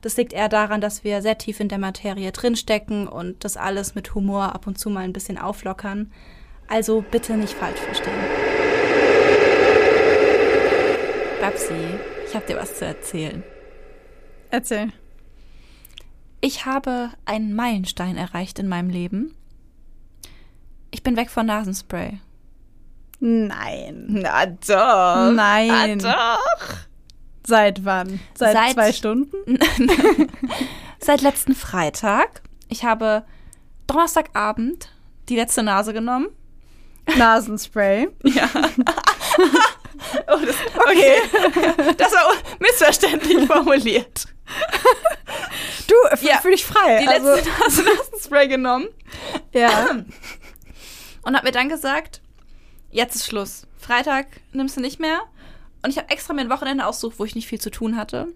Das liegt eher daran, dass wir sehr tief in der Materie drinstecken und das alles mit Humor ab und zu mal ein bisschen auflockern. Also bitte nicht falsch verstehen. Babsi, ich habe dir was zu erzählen. Erzähl. Ich habe einen Meilenstein erreicht in meinem Leben. Ich bin weg von Nasenspray. Nein. Na doch. Nein. Na doch. Seit wann? Seit, Seit- zwei Stunden? Seit letzten Freitag. Ich habe Donnerstagabend die letzte Nase genommen. Nasenspray. Ja. oh, das, okay. Das war missverständlich formuliert. Du, Ja, fühl dich frei. Die also, letzte Nase Nasenspray genommen ja. und habe mir dann gesagt, jetzt ist Schluss. Freitag nimmst du nicht mehr. Und ich habe extra mir ein Wochenende ausgesucht, wo ich nicht viel zu tun hatte.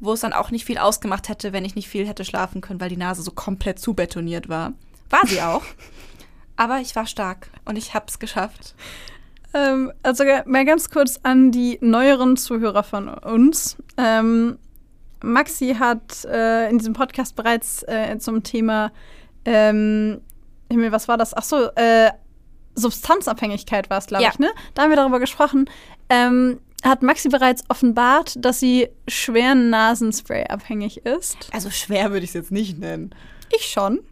Wo es dann auch nicht viel ausgemacht hätte, wenn ich nicht viel hätte schlafen können, weil die Nase so komplett zubetoniert war. War sie auch. Aber ich war stark und ich hab's geschafft. Ähm, also mal ganz kurz an die neueren Zuhörer von uns. Ähm, Maxi hat äh, in diesem Podcast bereits äh, zum Thema ähm, Himmel, was war das? Ach so, äh, Substanzabhängigkeit war es, glaube Ja. ich, ne? Da haben wir darüber gesprochen. Ähm, hat Maxi bereits offenbart, dass sie schwer Nasenspray abhängig ist. Also schwer würde ich es jetzt nicht nennen. Ich schon.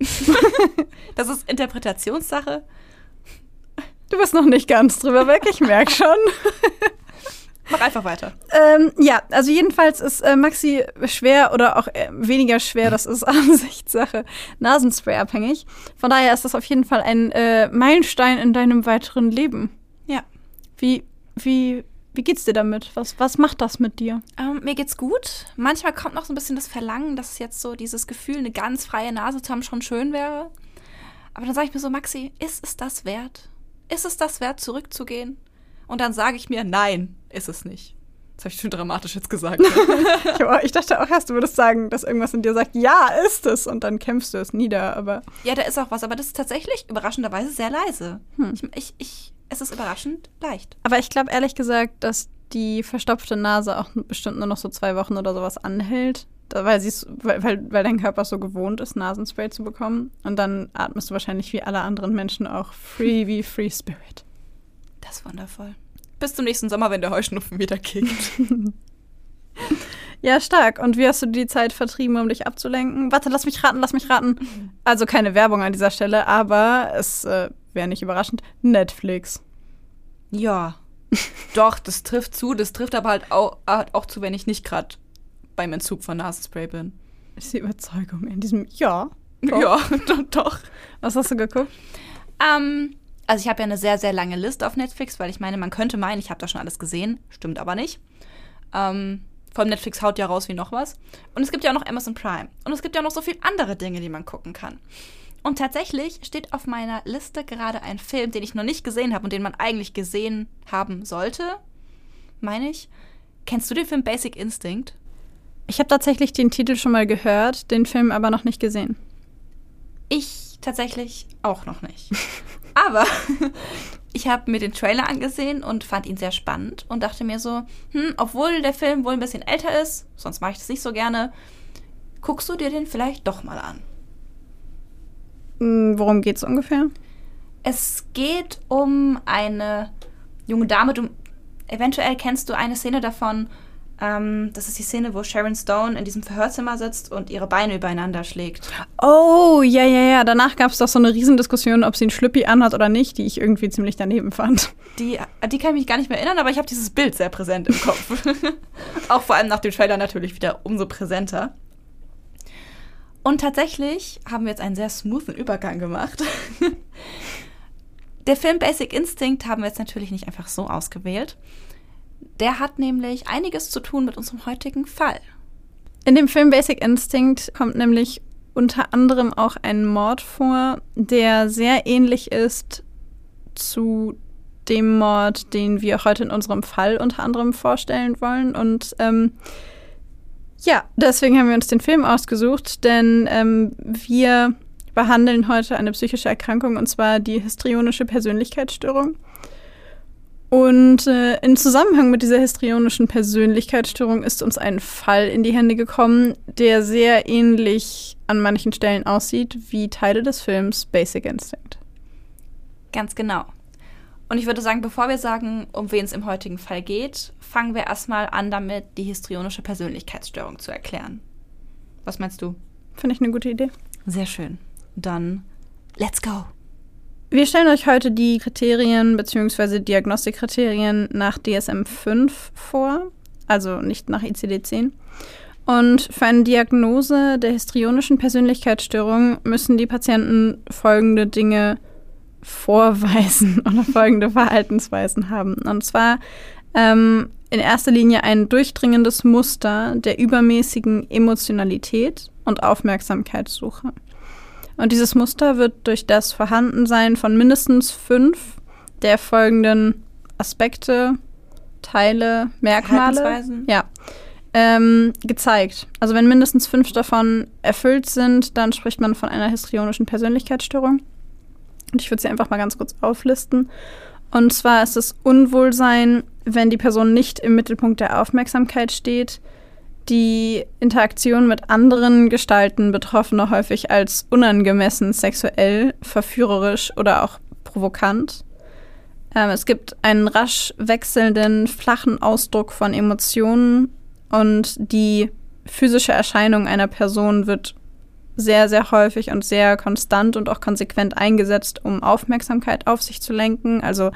Das ist Interpretationssache. Du bist noch nicht ganz drüber weg, ich merke schon. Mach einfach weiter. Ähm, ja, also jedenfalls ist äh, Maxi schwer oder auch äh, weniger schwer, das ist Ansichtssache, Nasenspray abhängig. Von daher ist das auf jeden Fall ein äh, Meilenstein in deinem weiteren Leben. Ja. Wie, wie, wie geht's dir damit? Was, was macht das mit dir? Ähm, mir geht's gut. Manchmal kommt noch so ein bisschen das Verlangen, dass jetzt so dieses Gefühl, eine ganz freie Nase zu haben, schon schön wäre. Aber dann sage ich mir so, Maxi, ist es das wert? Ist es das wert, zurückzugehen? Und dann sage ich mir, nein, ist es nicht. Das habe ich schon dramatisch jetzt gesagt. Ich, dachte auch erst, du würdest sagen, dass irgendwas in dir sagt, ja, ist es. Und dann kämpfst du es nieder, aber ja, da ist auch was, aber das ist tatsächlich überraschenderweise sehr leise. Hm. Ich, ich, ich, es ist überraschend leicht. Aber ich glaube ehrlich gesagt, dass die verstopfte Nase auch bestimmt nur noch so zwei Wochen oder sowas anhält. Weil, weil, weil, weil dein Körper so gewohnt ist, Nasenspray zu bekommen. Und dann atmest du wahrscheinlich wie alle anderen Menschen auch free wie Free Spirit. Das ist wundervoll. Bis zum nächsten Sommer, wenn der Heuschnupfen wieder kickt. Ja, stark. Und wie hast du die Zeit vertrieben, um dich abzulenken? Warte, lass mich raten, lass mich raten. Also keine Werbung an dieser Stelle, aber es äh, wäre nicht überraschend. Netflix. Ja. Doch, das trifft zu. Das trifft aber halt auch, halt auch zu, wenn ich nicht gerade beim Entzug von Nasenspray bin. Ist die Überzeugung in diesem Ja. Doch. Ja, doch. doch. Was hast du geguckt? Ähm, also ich habe ja eine sehr, sehr lange Liste auf Netflix, weil ich meine, man könnte meinen, ich habe da schon alles gesehen. Stimmt aber nicht. Ähm, vor allem Netflix haut ja raus wie noch was. Und es gibt ja auch noch Amazon Prime. Und es gibt ja noch so viele andere Dinge, die man gucken kann. Und tatsächlich steht auf meiner Liste gerade ein Film, den ich noch nicht gesehen habe und den man eigentlich gesehen haben sollte. Meine ich. Kennst du den Film Basic Instinct? Ich habe tatsächlich den Titel schon mal gehört, den Film aber noch nicht gesehen. Ich tatsächlich auch noch nicht. Aber ich habe mir den Trailer angesehen und fand ihn sehr spannend und dachte mir so, hm, obwohl der Film wohl ein bisschen älter ist, sonst mache ich das nicht so gerne, guckst du dir den vielleicht doch mal an. Hm, Worum geht's ungefähr? Es geht um eine junge Dame, du eventuell kennst du eine Szene davon, Ähm, das ist die Szene, wo Sharon Stone in diesem Verhörzimmer sitzt und ihre Beine übereinander schlägt. Oh, ja, ja, ja. Danach gab es doch so eine Riesendiskussion, ob sie einen Schlüppi anhat oder nicht, die ich irgendwie ziemlich daneben fand. Die, die kann ich mich gar nicht mehr erinnern, aber ich habe dieses Bild sehr präsent im Kopf. Auch vor allem nach dem Trailer natürlich wieder umso präsenter. Und tatsächlich haben wir jetzt einen sehr smoothen Übergang gemacht. Der Film Basic Instinct haben wir jetzt natürlich nicht einfach so ausgewählt. Der hat nämlich einiges zu tun mit unserem heutigen Fall. In dem Film Basic Instinct kommt nämlich unter anderem auch ein Mord vor, der sehr ähnlich ist zu dem Mord, den wir heute in unserem Fall unter anderem vorstellen wollen. Und ähm, ja, deswegen haben wir uns den Film ausgesucht, denn ähm, wir behandeln heute eine psychische Erkrankung und zwar die histrionische Persönlichkeitsstörung. Und äh, in Zusammenhang mit dieser histrionischen Persönlichkeitsstörung ist uns ein Fall in die Hände gekommen, der sehr ähnlich an manchen Stellen aussieht wie Teile des Films Basic Instinct. Ganz genau. Und ich würde sagen, bevor wir sagen, um wen es im heutigen Fall geht, fangen wir erstmal an damit, die histrionische Persönlichkeitsstörung zu erklären. Was meinst du? Finde ich eine gute Idee. Sehr schön. Dann let's go. Wir stellen euch heute die Kriterien bzw. Diagnostikkriterien nach DSM-5 vor, also nicht nach ICD-10. Und für eine Diagnose der histrionischen Persönlichkeitsstörung müssen die Patienten folgende Dinge vorweisen oder folgende Verhaltensweisen haben. Und zwar ähm, in erster Linie ein durchdringendes Muster der übermäßigen Emotionalität und Aufmerksamkeitssuche. Und dieses Muster wird durch das Vorhandensein von mindestens fünf der folgenden Aspekte, Teile, Merkmale ja, ähm, gezeigt. Also wenn mindestens fünf davon erfüllt sind, dann spricht man von einer histrionischen Persönlichkeitsstörung. Und ich würde sie einfach mal ganz kurz auflisten. Und zwar ist es Unwohlsein, wenn die Person nicht im Mittelpunkt der Aufmerksamkeit steht, die Interaktion mit anderen Gestalten Betroffene häufig als unangemessen sexuell, verführerisch oder auch provokant. Ähm, es gibt einen rasch wechselnden, flachen Ausdruck von Emotionen und die physische Erscheinung einer Person wird sehr, sehr häufig und sehr konstant und auch konsequent eingesetzt, um Aufmerksamkeit auf sich zu lenken. Also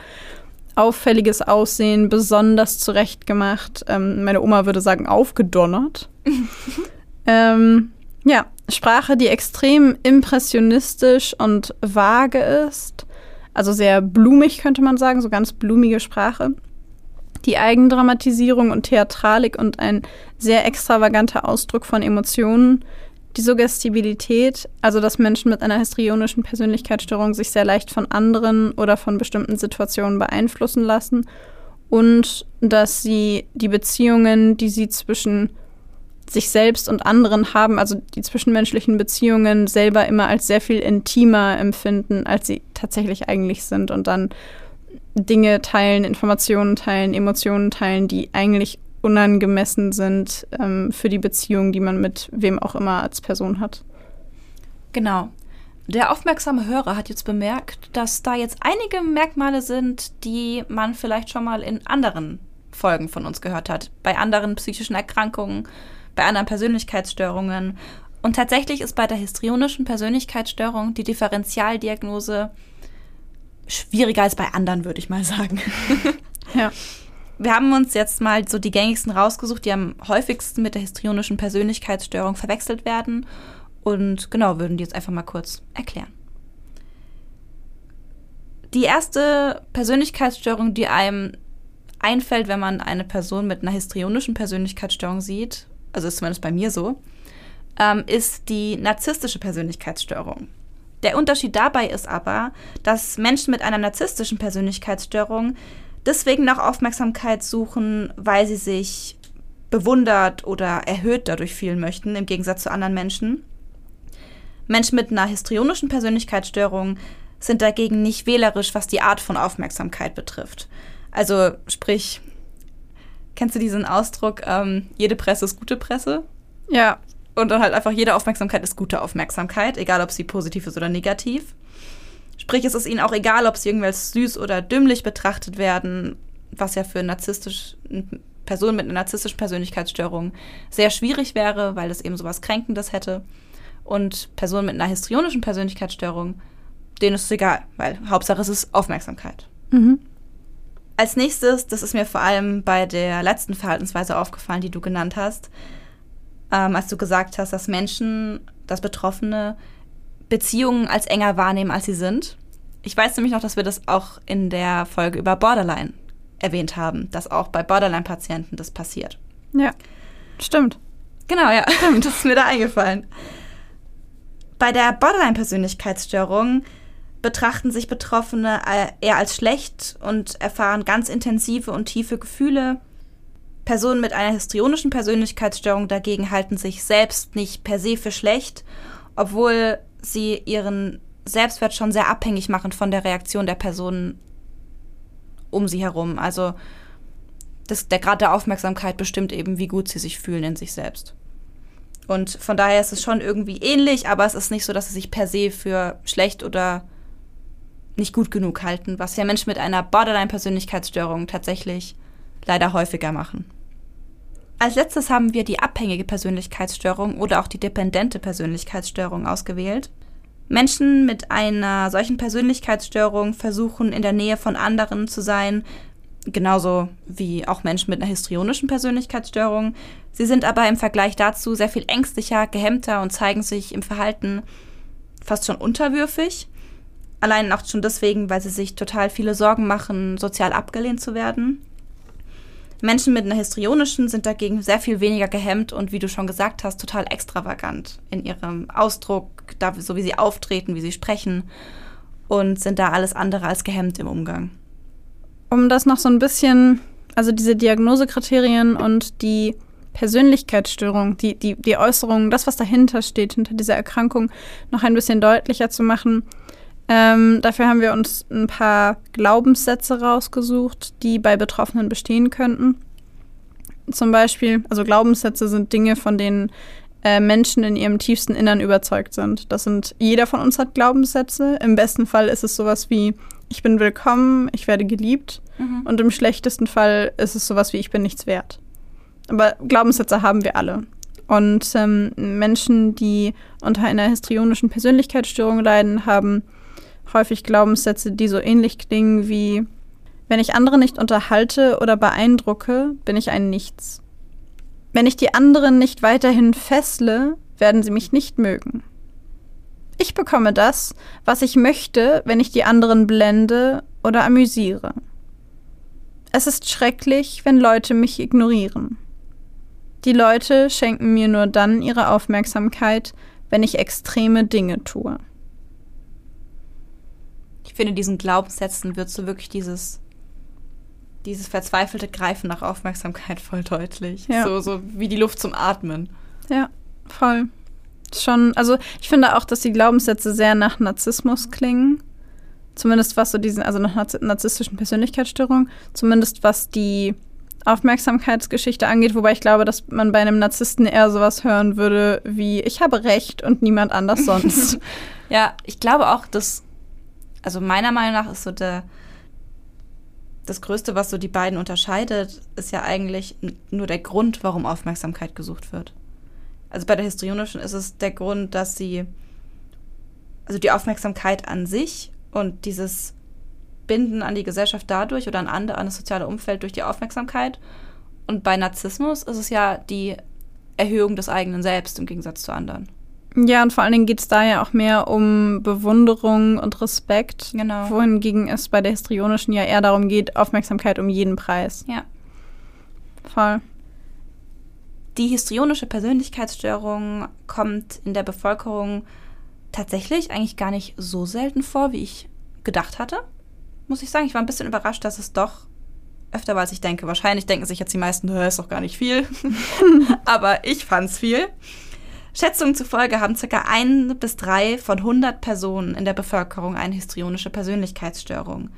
auffälliges Aussehen, besonders zurechtgemacht. Ähm, meine Oma würde sagen, aufgedonnert. ähm, ja, Sprache, die extrem impressionistisch und vage ist. Also sehr blumig, könnte man sagen, so ganz blumige Sprache. Die Eigendramatisierung und Theatralik und ein sehr extravaganter Ausdruck von Emotionen die Suggestibilität, also dass Menschen mit einer histrionischen Persönlichkeitsstörung sich sehr leicht von anderen oder von bestimmten Situationen beeinflussen lassen und dass sie die Beziehungen, die sie zwischen sich selbst und anderen haben, also die zwischenmenschlichen Beziehungen selber immer als sehr viel intimer empfinden, als sie tatsächlich eigentlich sind und dann Dinge teilen, Informationen teilen, Emotionen teilen, die eigentlich unangemessen sind ähm, für die Beziehung, die man mit wem auch immer als Person hat. Genau. Der aufmerksame Hörer hat jetzt bemerkt, dass da jetzt einige Merkmale sind, die man vielleicht schon mal in anderen Folgen von uns gehört hat. Bei anderen psychischen Erkrankungen, bei anderen Persönlichkeitsstörungen. Und tatsächlich ist bei der histrionischen Persönlichkeitsstörung die Differentialdiagnose schwieriger als bei anderen, würde ich mal sagen. ja. Wir haben uns jetzt mal so die gängigsten rausgesucht, die am häufigsten mit der histrionischen Persönlichkeitsstörung verwechselt werden. Und genau, würden die jetzt einfach mal kurz erklären. Die erste Persönlichkeitsstörung, die einem einfällt, wenn man eine Person mit einer histrionischen Persönlichkeitsstörung sieht, also ist zumindest bei mir so, ähm, ist die narzisstische Persönlichkeitsstörung. Der Unterschied dabei ist aber, dass Menschen mit einer narzisstischen Persönlichkeitsstörung deswegen nach Aufmerksamkeit suchen, weil sie sich bewundert oder erhöht dadurch fühlen möchten, im Gegensatz zu anderen Menschen. Menschen mit einer histrionischen Persönlichkeitsstörung sind dagegen nicht wählerisch, was die Art von Aufmerksamkeit betrifft. Also sprich, kennst du diesen Ausdruck, ähm, jede Presse ist gute Presse? Ja. Und dann halt einfach jede Aufmerksamkeit ist gute Aufmerksamkeit, egal ob sie positiv ist oder negativ. Sprich, es ist ihnen auch egal, ob sie irgendwelche süß oder dümmlich betrachtet werden, was ja für narzisstisch Personen mit einer narzisstischen Persönlichkeitsstörung sehr schwierig wäre, weil das eben sowas Kränkendes hätte. Und Personen mit einer histrionischen Persönlichkeitsstörung, denen ist es egal, weil Hauptsache es ist Aufmerksamkeit. Mhm. Als nächstes, das ist mir vor allem bei der letzten Verhaltensweise aufgefallen, die du genannt hast, ähm, als du gesagt hast, dass Menschen, dass Betroffene Beziehungen als enger wahrnehmen, als sie sind. Ich weiß nämlich noch, dass wir das auch in der Folge über Borderline erwähnt haben, dass auch bei Borderline-Patienten das passiert. Ja, stimmt. Genau, ja, das ist mir da eingefallen. Bei der Borderline-Persönlichkeitsstörung betrachten sich Betroffene äh, eher als schlecht und erfahren ganz intensive und tiefe Gefühle. Personen mit einer histrionischen Persönlichkeitsstörung dagegen halten sich selbst nicht per se für schlecht, obwohl sie ihren Selbstwert schon sehr abhängig machen von der Reaktion der Personen um sie herum. Also das, der Grad der Aufmerksamkeit bestimmt eben, wie gut sie sich fühlen in sich selbst. Und von daher ist es schon irgendwie ähnlich, aber es ist nicht so, dass sie sich per se für schlecht oder nicht gut genug halten, was ja Menschen mit einer Borderline-Persönlichkeitsstörung tatsächlich leider häufiger machen. Als letztes haben wir die abhängige Persönlichkeitsstörung oder auch die dependente Persönlichkeitsstörung ausgewählt. Menschen mit einer solchen Persönlichkeitsstörung versuchen in der Nähe von anderen zu sein, genauso wie auch Menschen mit einer histrionischen Persönlichkeitsstörung. Sie sind aber im Vergleich dazu sehr viel ängstlicher, gehemmter und zeigen sich im Verhalten fast schon unterwürfig. Allein auch schon deswegen, weil sie sich total viele Sorgen machen, sozial abgelehnt zu werden. Menschen mit einer histrionischen sind dagegen sehr viel weniger gehemmt und wie du schon gesagt hast, total extravagant in ihrem Ausdruck, so wie sie auftreten, wie sie sprechen und sind da alles andere als gehemmt im Umgang. Um das noch so ein bisschen, also diese Diagnosekriterien und die Persönlichkeitsstörung, die, die, die Äußerungen, das, was dahinter steht, hinter dieser Erkrankung, noch ein bisschen deutlicher zu machen, ähm, dafür haben wir uns ein paar Glaubenssätze rausgesucht, die bei Betroffenen bestehen könnten. Zum Beispiel, also Glaubenssätze sind Dinge, von denen äh, Menschen in ihrem tiefsten Innern überzeugt sind. Das sind, jeder von uns hat Glaubenssätze. Im besten Fall ist es sowas wie, ich bin willkommen, ich werde geliebt. Mhm. Und im schlechtesten Fall ist es sowas wie, ich bin nichts wert. Aber Glaubenssätze haben wir alle. Und ähm, Menschen, die unter einer histrionischen Persönlichkeitsstörung leiden, haben häufig Glaubenssätze, die so ähnlich klingen wie, wenn ich andere nicht unterhalte oder beeindrucke, bin ich ein Nichts. Wenn ich die anderen nicht weiterhin fessle, werden sie mich nicht mögen. Ich bekomme das, was ich möchte, wenn ich die anderen blende oder amüsiere. Es ist schrecklich, wenn Leute mich ignorieren. Die Leute schenken mir nur dann ihre Aufmerksamkeit, wenn ich extreme Dinge tue finde, diesen Glaubenssätzen wird so wirklich dieses, dieses verzweifelte Greifen nach Aufmerksamkeit voll deutlich. Ja. So, so wie die Luft zum Atmen. Ja, voll. Schon, also ich finde auch, dass die Glaubenssätze sehr nach Narzissmus klingen. Zumindest was so diesen, also nach narzisstischen Persönlichkeitsstörungen, zumindest was die Aufmerksamkeitsgeschichte angeht, wobei ich glaube, dass man bei einem Narzissten eher sowas hören würde wie ich habe recht und niemand anders sonst. ja, ich glaube auch, dass also meiner Meinung nach ist so der, das Größte, was so die beiden unterscheidet, ist ja eigentlich nur der Grund, warum Aufmerksamkeit gesucht wird. Also bei der histrionischen ist es der Grund, dass sie, also die Aufmerksamkeit an sich und dieses Binden an die Gesellschaft dadurch oder an andere, an das soziale Umfeld durch die Aufmerksamkeit. Und bei Narzissmus ist es ja die Erhöhung des eigenen Selbst im Gegensatz zu anderen. Ja, und vor allen Dingen geht es da ja auch mehr um Bewunderung und Respekt. Genau. Wohingegen es bei der histrionischen ja eher darum geht, Aufmerksamkeit um jeden Preis. Ja. Voll. Die histrionische Persönlichkeitsstörung kommt in der Bevölkerung tatsächlich eigentlich gar nicht so selten vor, wie ich gedacht hatte. Muss ich sagen, ich war ein bisschen überrascht, dass es doch öfter war, als ich denke. Wahrscheinlich denken sich jetzt die meisten, das ist doch gar nicht viel. Aber ich fand's viel. Schätzungen zufolge haben ca. ein bis drei von 100 Personen in der Bevölkerung eine histrionische Persönlichkeitsstörung.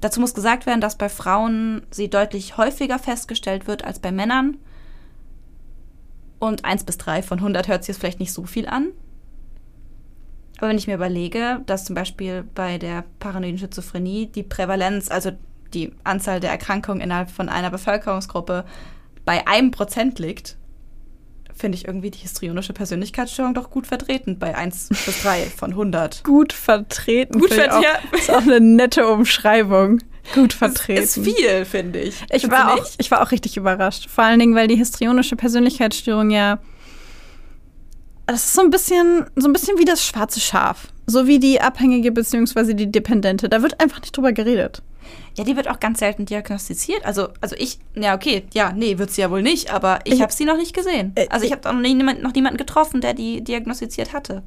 Dazu muss gesagt werden, dass bei Frauen sie deutlich häufiger festgestellt wird als bei Männern. Und 1 bis 3 von 100 hört sich jetzt vielleicht nicht so viel an. Aber wenn ich mir überlege, dass zum Beispiel bei der paranoiden Schizophrenie die Prävalenz, also die Anzahl der Erkrankungen innerhalb von einer Bevölkerungsgruppe bei einem Prozent liegt, finde ich irgendwie die histrionische Persönlichkeitsstörung doch gut vertreten bei 1 bis 3 von 100. Gut vertreten. Gut vertreten. auch. Ist auch eine nette Umschreibung. Gut vertreten. Ist viel, finde ich. Ich Findest war, auch, ich war auch richtig überrascht. Vor allen Dingen, weil die histrionische Persönlichkeitsstörung ja. Das ist so ein bisschen, so ein bisschen wie das schwarze Schaf. So wie die Abhängige bzw. die Dependente. Da wird einfach nicht drüber geredet. Ja, die wird auch ganz selten diagnostiziert. Also, also ich, ja, okay, ja, nee, wird sie ja wohl nicht, aber ich, Ich- habe sie noch nicht gesehen. Äh, Also, ich habe noch, nie, noch niemanden getroffen, der die diagnostiziert hatte.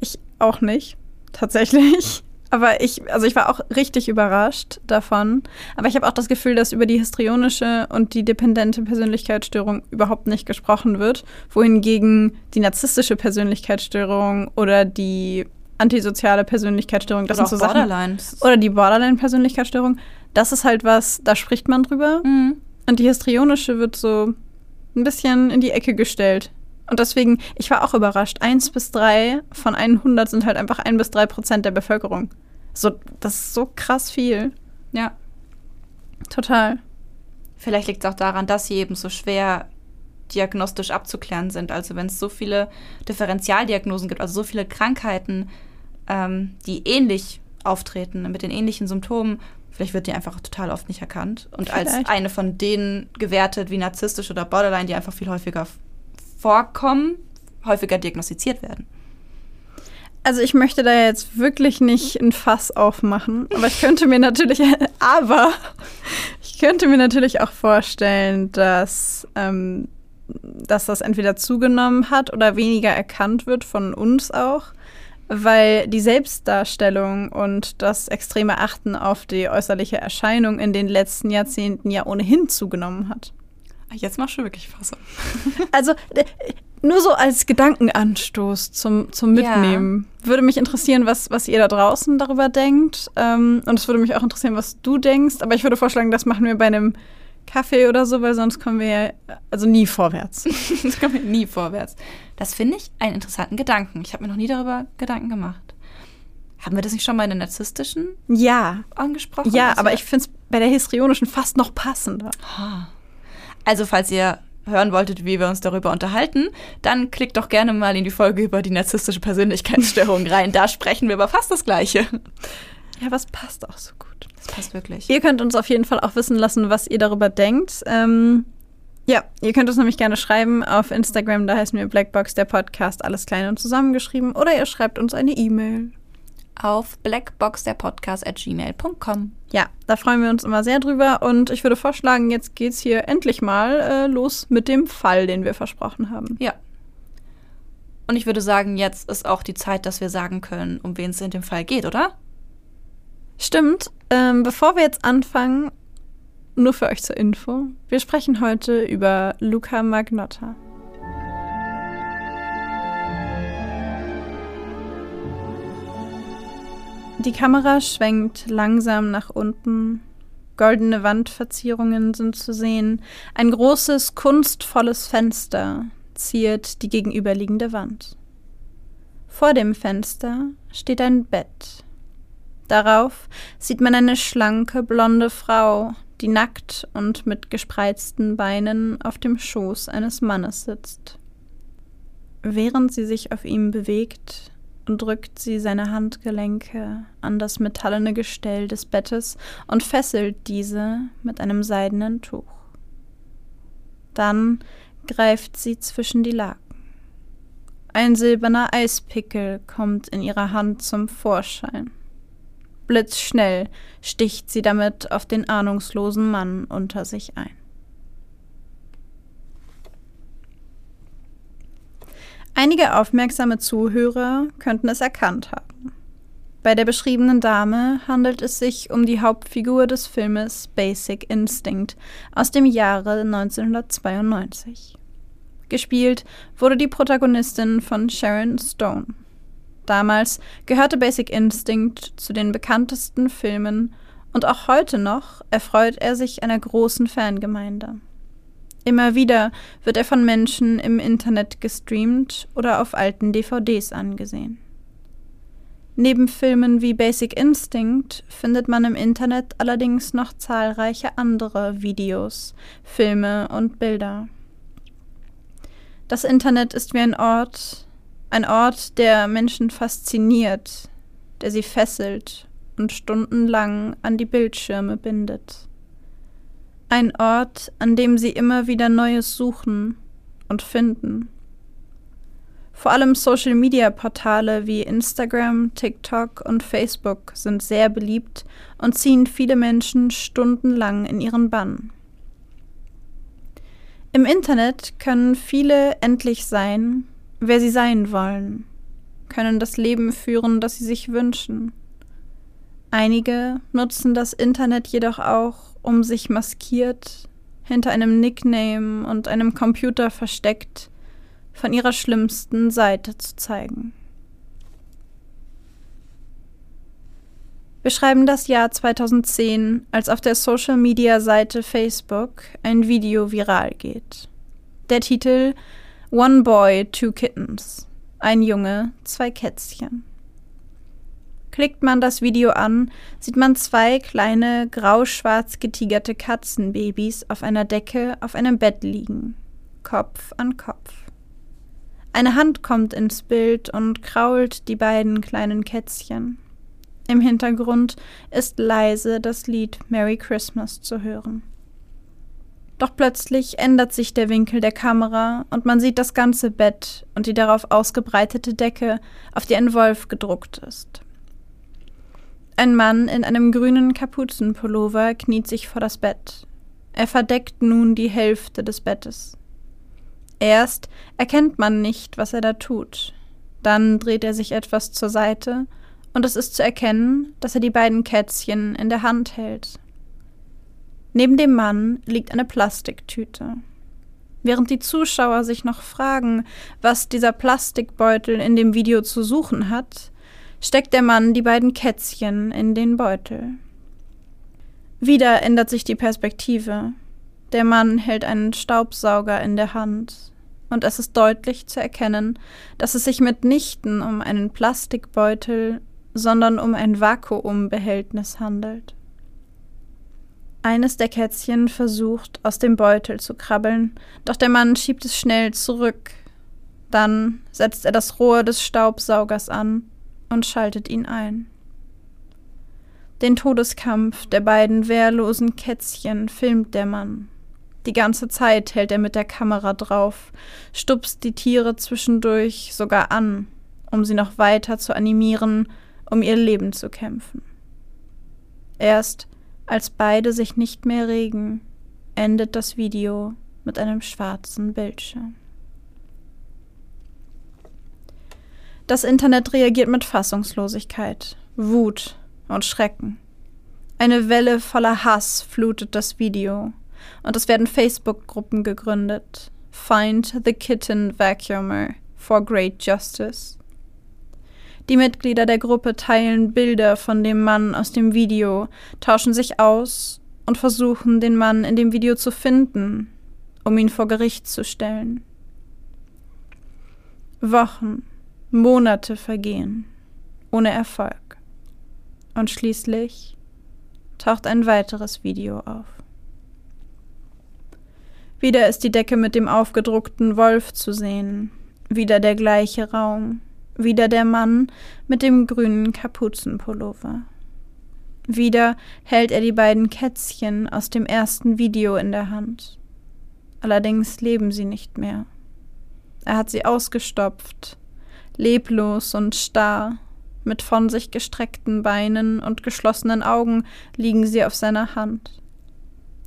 Ich auch nicht, tatsächlich. Aber ich, also ich war auch richtig überrascht davon. Aber ich habe auch das Gefühl, dass über die histrionische und die dependente Persönlichkeitsstörung überhaupt nicht gesprochen wird. Wohingegen die narzisstische Persönlichkeitsstörung oder die antisoziale Persönlichkeitsstörung, das Oder sind so Sachen. Oder die Borderline-Persönlichkeitsstörung, das ist halt was, da spricht man drüber. Mhm. Und die histrionische wird so ein bisschen in die Ecke gestellt. Und deswegen, ich war auch überrascht. Eins bis drei von 100 sind halt einfach ein bis drei Prozent der Bevölkerung. So, das ist so krass viel. Ja. Total. Vielleicht liegt es auch daran, dass sie eben so schwer diagnostisch abzuklären sind. Also wenn es so viele Differentialdiagnosen gibt, also so viele Krankheiten, ähm, die ähnlich auftreten, mit den ähnlichen Symptomen, vielleicht wird die einfach total oft nicht erkannt und als Vielleicht. eine von denen gewertet wie narzisstisch oder Borderline, die einfach viel häufiger vorkommen, häufiger diagnostiziert werden. Also ich möchte da jetzt wirklich nicht ein Fass aufmachen, aber ich könnte mir natürlich, aber ich könnte mir natürlich auch vorstellen, dass, ähm, dass das entweder zugenommen hat oder weniger erkannt wird von uns auch, weil die Selbstdarstellung und das extreme Achten auf die äußerliche Erscheinung in den letzten Jahrzehnten ja ohnehin zugenommen hat. Jetzt machst du wirklich Fassung. Also nur so als Gedankenanstoß zum, zum Ja. Mitnehmen. Würde mich interessieren, was, was ihr da draußen darüber denkt. Ähm, und es würde mich auch interessieren, was du denkst. Aber ich würde vorschlagen, das machen wir bei einem Kaffee oder so, weil sonst kommen wir ja also nie vorwärts. Das kommt mir nie vorwärts. Das finde ich einen interessanten Gedanken. Ich habe mir noch nie darüber Gedanken gemacht. Haben wir das nicht schon mal in der narzisstischen Ja. angesprochen? Ja, Also- aber ich finde es bei der histrionischen fast noch passender. Also, falls ihr hören wolltet, wie wir uns darüber unterhalten, dann klickt doch gerne mal in die Folge über die narzisstische Persönlichkeitsstörung rein. Da sprechen wir über fast das Gleiche. Ja, was passt auch so gut. Das passt wirklich. Ihr könnt uns auf jeden Fall auch wissen lassen, was ihr darüber denkt. Ähm, ja, ihr könnt uns nämlich gerne schreiben auf Instagram, da heißen wir Blackbox der Podcast, alles klein und zusammengeschrieben. Oder ihr schreibt uns eine E-Mail. Auf blackboxderpodcast.gmail.com. Ja, da freuen wir uns immer sehr drüber. Und ich würde vorschlagen, jetzt geht's hier endlich mal äh, los mit dem Fall, den wir versprochen haben. Ja. Und ich würde sagen, jetzt ist auch die Zeit, dass wir sagen können, um wen es in dem Fall geht, oder? Stimmt. Ähm, bevor wir jetzt anfangen, nur für euch zur Info, wir sprechen heute über Luca Magnotta. Die Kamera schwenkt langsam nach unten. Goldene Wandverzierungen sind zu sehen. Ein großes, kunstvolles Fenster ziert die gegenüberliegende Wand. Vor dem Fenster steht ein Bett. Darauf sieht man eine schlanke, blonde Frau, die nackt und mit gespreizten Beinen auf dem Schoß eines Mannes sitzt. Während sie sich auf ihm bewegt, drückt sie seine Handgelenke an das metallene Gestell des Bettes und fesselt diese mit einem seidenen Tuch. Dann greift sie zwischen die Laken. Ein silberner Eispickel kommt in ihrer Hand zum Vorschein. Blitzschnell sticht sie damit auf den ahnungslosen Mann unter sich ein. Einige aufmerksame Zuhörer könnten es erkannt haben. Bei der beschriebenen Dame handelt es sich um die Hauptfigur des Filmes Basic Instinct aus dem Jahre 1992. Gespielt wurde die Protagonistin von Sharon Stone. Damals gehörte Basic Instinct zu den bekanntesten Filmen und auch heute noch erfreut er sich einer großen Fangemeinde. Immer wieder wird er von Menschen im Internet gestreamt oder auf alten DVDs angesehen. Neben Filmen wie Basic Instinct findet man im Internet allerdings noch zahlreiche andere Videos, Filme und Bilder. Das Internet ist wie ein Ort, ein Ort, der Menschen fasziniert, der sie fesselt und stundenlang an die Bildschirme bindet. Ein Ort, an dem sie immer wieder Neues suchen und finden. Vor allem Social-Media-Portale wie Instagram, TikTok und Facebook sind sehr beliebt und ziehen viele Menschen stundenlang in ihren Bann. Im Internet können viele endlich sein, wer sie sein wollen, können das Leben führen, das sie sich wünschen. Einige nutzen das Internet jedoch auch, um sich maskiert, hinter einem Nickname und einem Computer versteckt, von ihrer schlimmsten Seite zu zeigen. Wir schreiben das Jahr 2010, als auf der Social-Media-Seite Facebook ein Video viral geht. Der Titel One Boy, Two Kittens. Ein Junge, zwei Kätzchen. Klickt man das Video an, sieht man zwei kleine grau-schwarz getigerte Katzenbabys auf einer Decke auf einem Bett liegen, Kopf an Kopf. Eine Hand kommt ins Bild und krault die beiden kleinen Kätzchen. Im Hintergrund ist leise das Lied Merry Christmas zu hören. Doch plötzlich ändert sich der Winkel der Kamera und man sieht das ganze Bett und die darauf ausgebreitete Decke, auf die ein Wolf gedruckt ist. Ein Mann in einem grünen Kapuzenpullover kniet sich vor das Bett. Er verdeckt nun die Hälfte des Bettes. Erst erkennt man nicht, was er da tut. Dann dreht er sich etwas zur Seite und es ist zu erkennen, dass er die beiden Kätzchen in der Hand hält. Neben dem Mann liegt eine Plastiktüte. Während die Zuschauer sich noch fragen, was dieser Plastikbeutel in dem Video zu suchen hat, steckt der Mann die beiden Kätzchen in den Beutel. Wieder ändert sich die Perspektive. Der Mann hält einen Staubsauger in der Hand, und es ist deutlich zu erkennen, dass es sich mitnichten um einen Plastikbeutel, sondern um ein Vakuumbehältnis handelt. Eines der Kätzchen versucht, aus dem Beutel zu krabbeln, doch der Mann schiebt es schnell zurück. Dann setzt er das Rohr des Staubsaugers an und schaltet ihn ein. Den Todeskampf der beiden wehrlosen Kätzchen filmt der Mann. Die ganze Zeit hält er mit der Kamera drauf, stupst die Tiere zwischendurch sogar an, um sie noch weiter zu animieren, um ihr Leben zu kämpfen. Erst als beide sich nicht mehr regen, endet das Video mit einem schwarzen Bildschirm. Das Internet reagiert mit Fassungslosigkeit, Wut und Schrecken. Eine Welle voller Hass flutet das Video und es werden Facebook-Gruppen gegründet. Find the Kitten Vacuumer for Great Justice. Die Mitglieder der Gruppe teilen Bilder von dem Mann aus dem Video, tauschen sich aus und versuchen, den Mann in dem Video zu finden, um ihn vor Gericht zu stellen. Wochen, Monate vergehen, ohne Erfolg. Und schließlich taucht ein weiteres Video auf. Wieder ist die Decke mit dem aufgedruckten Wolf zu sehen, wieder der gleiche Raum, wieder der Mann mit dem grünen Kapuzenpullover. Wieder hält er die beiden Kätzchen aus dem ersten Video in der Hand. Allerdings leben sie nicht mehr. Er hat sie ausgestopft, leblos und starr, mit von sich gestreckten Beinen und geschlossenen Augen liegen sie auf seiner Hand.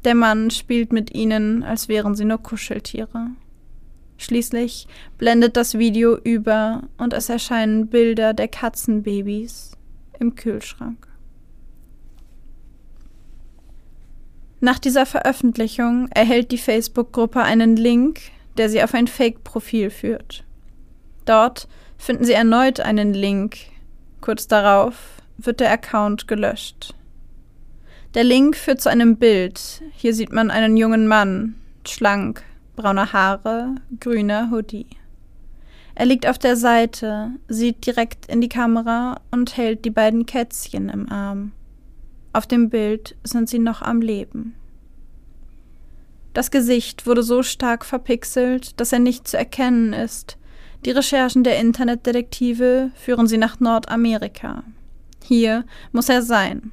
Der Mann spielt mit ihnen, als wären sie nur Kuscheltiere. Schließlich blendet das Video über und es erscheinen Bilder der Katzenbabys im Kühlschrank. Nach dieser Veröffentlichung erhält die Facebook-Gruppe einen Link, der sie auf ein Fake-Profil führt. Dort finden Sie erneut einen Link. Kurz darauf wird der Account gelöscht. Der Link führt zu einem Bild. Hier sieht man einen jungen Mann, schlank, braune Haare, grüner Hoodie. Er liegt auf der Seite, sieht direkt in die Kamera und hält die beiden Kätzchen im Arm. Auf dem Bild sind sie noch am Leben. Das Gesicht wurde so stark verpixelt, dass er nicht zu erkennen ist. Die Recherchen der Internetdetektive führen sie nach Nordamerika. Hier muss er sein.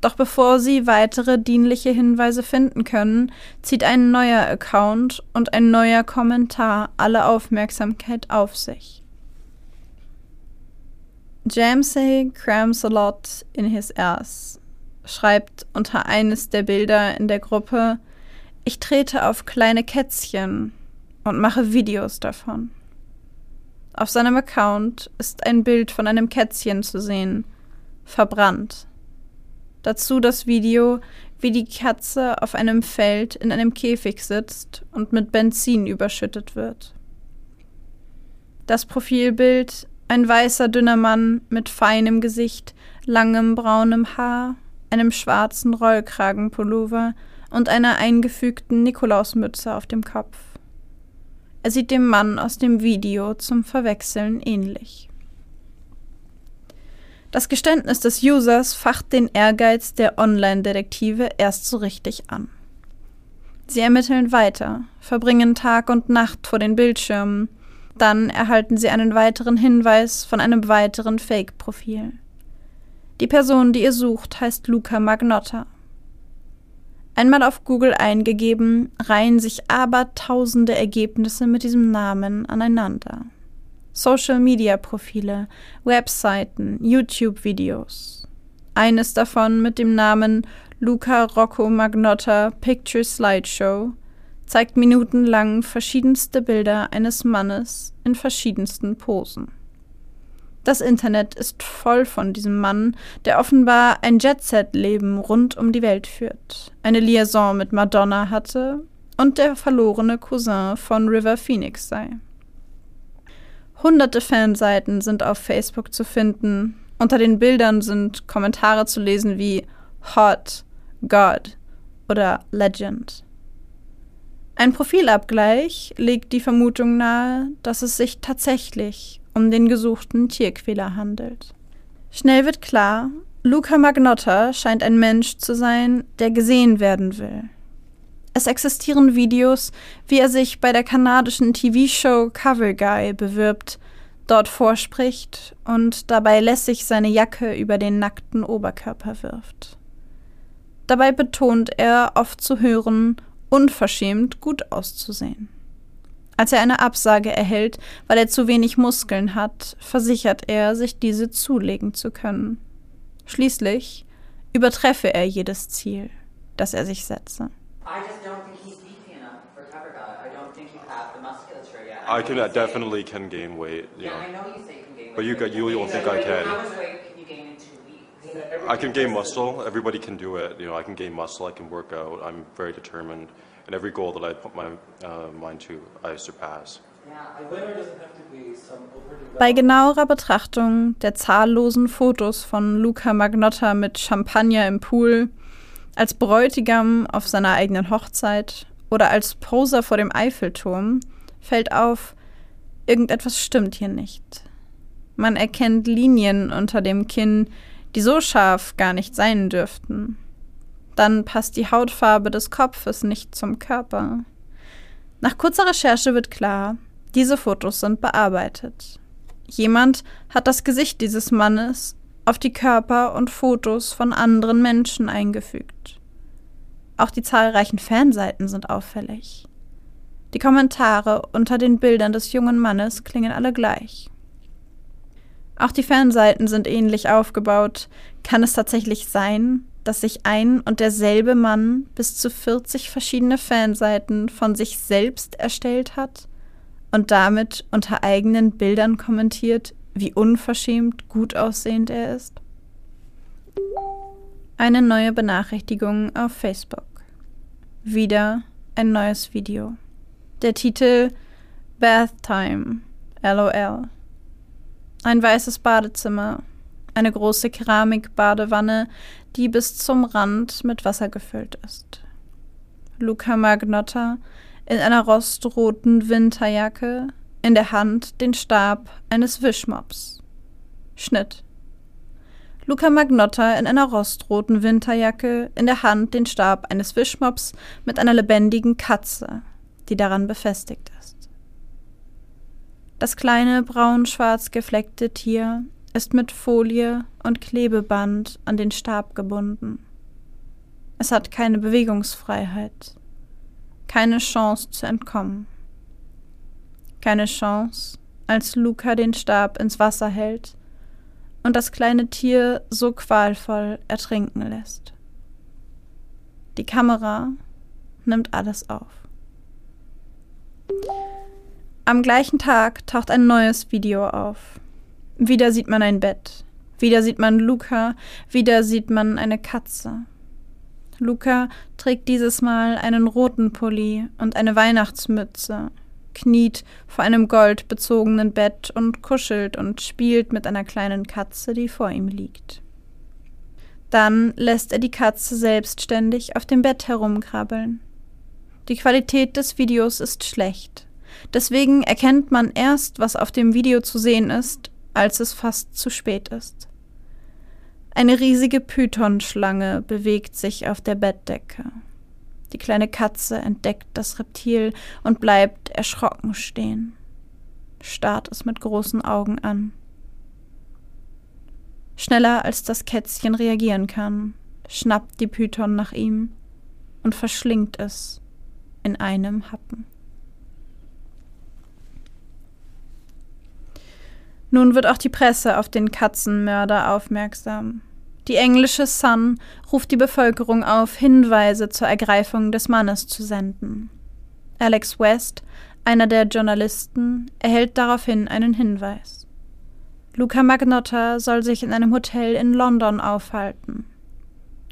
Doch bevor sie weitere dienliche Hinweise finden können, zieht ein neuer Account und ein neuer Kommentar alle Aufmerksamkeit auf sich. Jamsey crams a lot in his ass, schreibt unter eines der Bilder in der Gruppe Ich trete auf kleine Kätzchen und mache Videos davon. Auf seinem Account ist ein Bild von einem Kätzchen zu sehen, verbrannt. Dazu das Video, wie die Katze auf einem Feld in einem Käfig sitzt und mit Benzin überschüttet wird. Das Profilbild ein weißer dünner Mann mit feinem Gesicht, langem braunem Haar, einem schwarzen Rollkragenpullover und einer eingefügten Nikolausmütze auf dem Kopf. Er sieht dem Mann aus dem Video zum Verwechseln ähnlich. Das Geständnis des Users facht den Ehrgeiz der Online-Detektive erst so richtig an. Sie ermitteln weiter, verbringen Tag und Nacht vor den Bildschirmen, dann erhalten sie einen weiteren Hinweis von einem weiteren Fake-Profil. Die Person, die ihr sucht, heißt Luca Magnotta. Einmal auf Google eingegeben, reihen sich aber tausende Ergebnisse mit diesem Namen aneinander. Social-Media-Profile, Webseiten, YouTube-Videos. Eines davon mit dem Namen Luca Rocco Magnotta Picture Slideshow zeigt minutenlang verschiedenste Bilder eines Mannes in verschiedensten Posen. Das Internet ist voll von diesem Mann, der offenbar ein Jet-Set-Leben rund um die Welt führt, eine Liaison mit Madonna hatte und der verlorene Cousin von River Phoenix sei. Hunderte Fanseiten sind auf Facebook zu finden. Unter den Bildern sind Kommentare zu lesen wie Hot, God oder Legend. Ein Profilabgleich legt die Vermutung nahe, dass es sich tatsächlich um den gesuchten Tierquäler handelt. Schnell wird klar, Luca Magnotta scheint ein Mensch zu sein, der gesehen werden will. Es existieren Videos, wie er sich bei der kanadischen TV-Show Cover Guy bewirbt, dort vorspricht und dabei lässig seine Jacke über den nackten Oberkörper wirft. Dabei betont er, oft zu hören, unverschämt gut auszusehen. Als er eine Absage erhält, weil er zu wenig Muskeln hat, versichert er, sich diese zulegen zu können. Schließlich übertreffe er jedes Ziel, das er sich setze. I just don't think he's beefy enough for cover guy. I don't think you have the musculature yet. I, I can I definitely can gain weight. Yeah, know. I know you say you can gain weight. But you you don't think I can. How much weight can you gain in two weeks? I can gain muscle. Everybody can do it. You know, I can gain muscle. I can work out. I'm very determined, and every goal that I put my uh, mind to, I surpass. Bei genauerer Betrachtung der zahllosen Fotos von Luca Magnotta mit Champagner im Pool als Bräutigam auf seiner eigenen Hochzeit oder als Poser vor dem Eiffelturm fällt auf, irgendetwas stimmt hier nicht. Man erkennt Linien unter dem Kinn, die so scharf gar nicht sein dürften. Dann passt die Hautfarbe des Kopfes nicht zum Körper. Nach kurzer Recherche wird klar, diese Fotos sind bearbeitet. Jemand hat das Gesicht dieses Mannes auf die Körper und Fotos von anderen Menschen eingefügt. Auch die zahlreichen Fanseiten sind auffällig. Die Kommentare unter den Bildern des jungen Mannes klingen alle gleich. Auch die Fanseiten sind ähnlich aufgebaut. Kann es tatsächlich sein, dass sich ein und derselbe Mann bis zu 40 verschiedene Fanseiten von sich selbst erstellt hat und damit unter eigenen Bildern kommentiert, wie unverschämt gut aussehend er ist? Eine neue Benachrichtigung auf Facebook. Wieder ein neues Video. Der Titel Bath Time. LOL. Ein weißes Badezimmer. Eine große Keramikbadewanne, die bis zum Rand mit Wasser gefüllt ist. Luca Magnotta in einer rostroten Winterjacke in der Hand den Stab eines Wischmops. Schnitt. Luca Magnotta in einer rostroten Winterjacke, in der Hand den Stab eines Wischmops mit einer lebendigen Katze, die daran befestigt ist. Das kleine braun-schwarz gefleckte Tier ist mit Folie und Klebeband an den Stab gebunden. Es hat keine Bewegungsfreiheit, keine Chance zu entkommen. Keine Chance, als Luca den Stab ins Wasser hält und das kleine Tier so qualvoll ertrinken lässt. Die Kamera nimmt alles auf. Am gleichen Tag taucht ein neues Video auf. Wieder sieht man ein Bett. Wieder sieht man Luca. Wieder sieht man eine Katze. Luca trägt dieses Mal einen roten Pulli und eine Weihnachtsmütze, kniet vor einem goldbezogenen Bett und kuschelt und spielt mit einer kleinen Katze, die vor ihm liegt. Dann lässt er die Katze selbstständig auf dem Bett herumkrabbeln. Die Qualität des Videos ist schlecht. Deswegen erkennt man erst, was auf dem Video zu sehen ist, als es fast zu spät ist. Eine riesige Pythonschlange bewegt sich auf der Bettdecke. Die kleine Katze entdeckt das Reptil und bleibt erschrocken stehen, starrt es mit großen Augen an. Schneller als das Kätzchen reagieren kann, schnappt die Python nach ihm und verschlingt es in einem Happen. Nun wird auch die Presse auf den Katzenmörder aufmerksam. Die englische Sun ruft die Bevölkerung auf, Hinweise zur Ergreifung des Mannes zu senden. Alex West, einer der Journalisten, erhält daraufhin einen Hinweis. Luca Magnotta soll sich in einem Hotel in London aufhalten.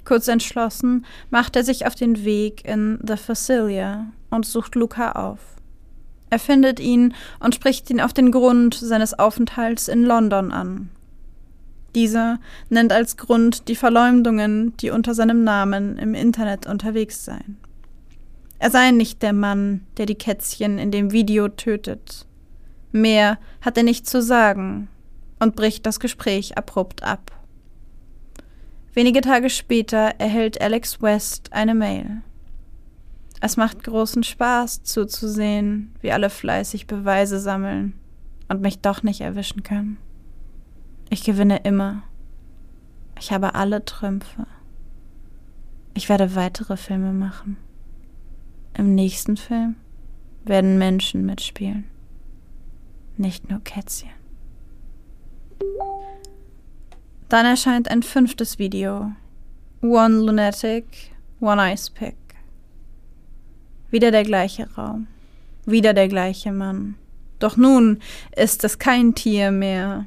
Kurz entschlossen macht er sich auf den Weg in The Facilia und sucht Luca auf. Er findet ihn und spricht ihn auf den Grund seines Aufenthalts in London an. Dieser nennt als Grund die Verleumdungen, die unter seinem Namen im Internet unterwegs seien. Er sei nicht der Mann, der die Kätzchen in dem Video tötet. Mehr hat er nicht zu sagen und bricht das Gespräch abrupt ab. Wenige Tage später erhält Alex West eine Mail. Es macht großen Spaß zuzusehen, wie alle fleißig Beweise sammeln und mich doch nicht erwischen können. Ich gewinne immer. Ich habe alle Trümpfe. Ich werde weitere Filme machen. Im nächsten Film werden Menschen mitspielen. Nicht nur Kätzchen. Dann erscheint ein fünftes Video. One Lunatic, One Ice Pick. Wieder der gleiche Raum, wieder der gleiche Mann. Doch nun ist es kein Tier mehr,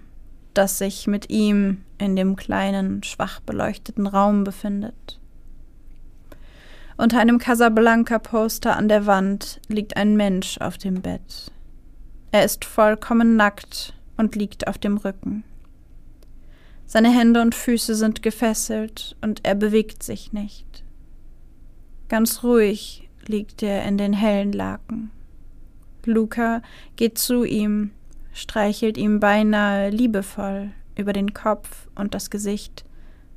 das sich mit ihm in dem kleinen, schwach beleuchteten Raum befindet. Unter einem Casablanca-Poster an der Wand liegt ein Mensch auf dem Bett. Er ist vollkommen nackt und liegt auf dem Rücken. Seine Hände und Füße sind gefesselt und er bewegt sich nicht. Ganz ruhig liegt er in den hellen Laken. Luca geht zu ihm, streichelt ihm beinahe liebevoll über den Kopf und das Gesicht,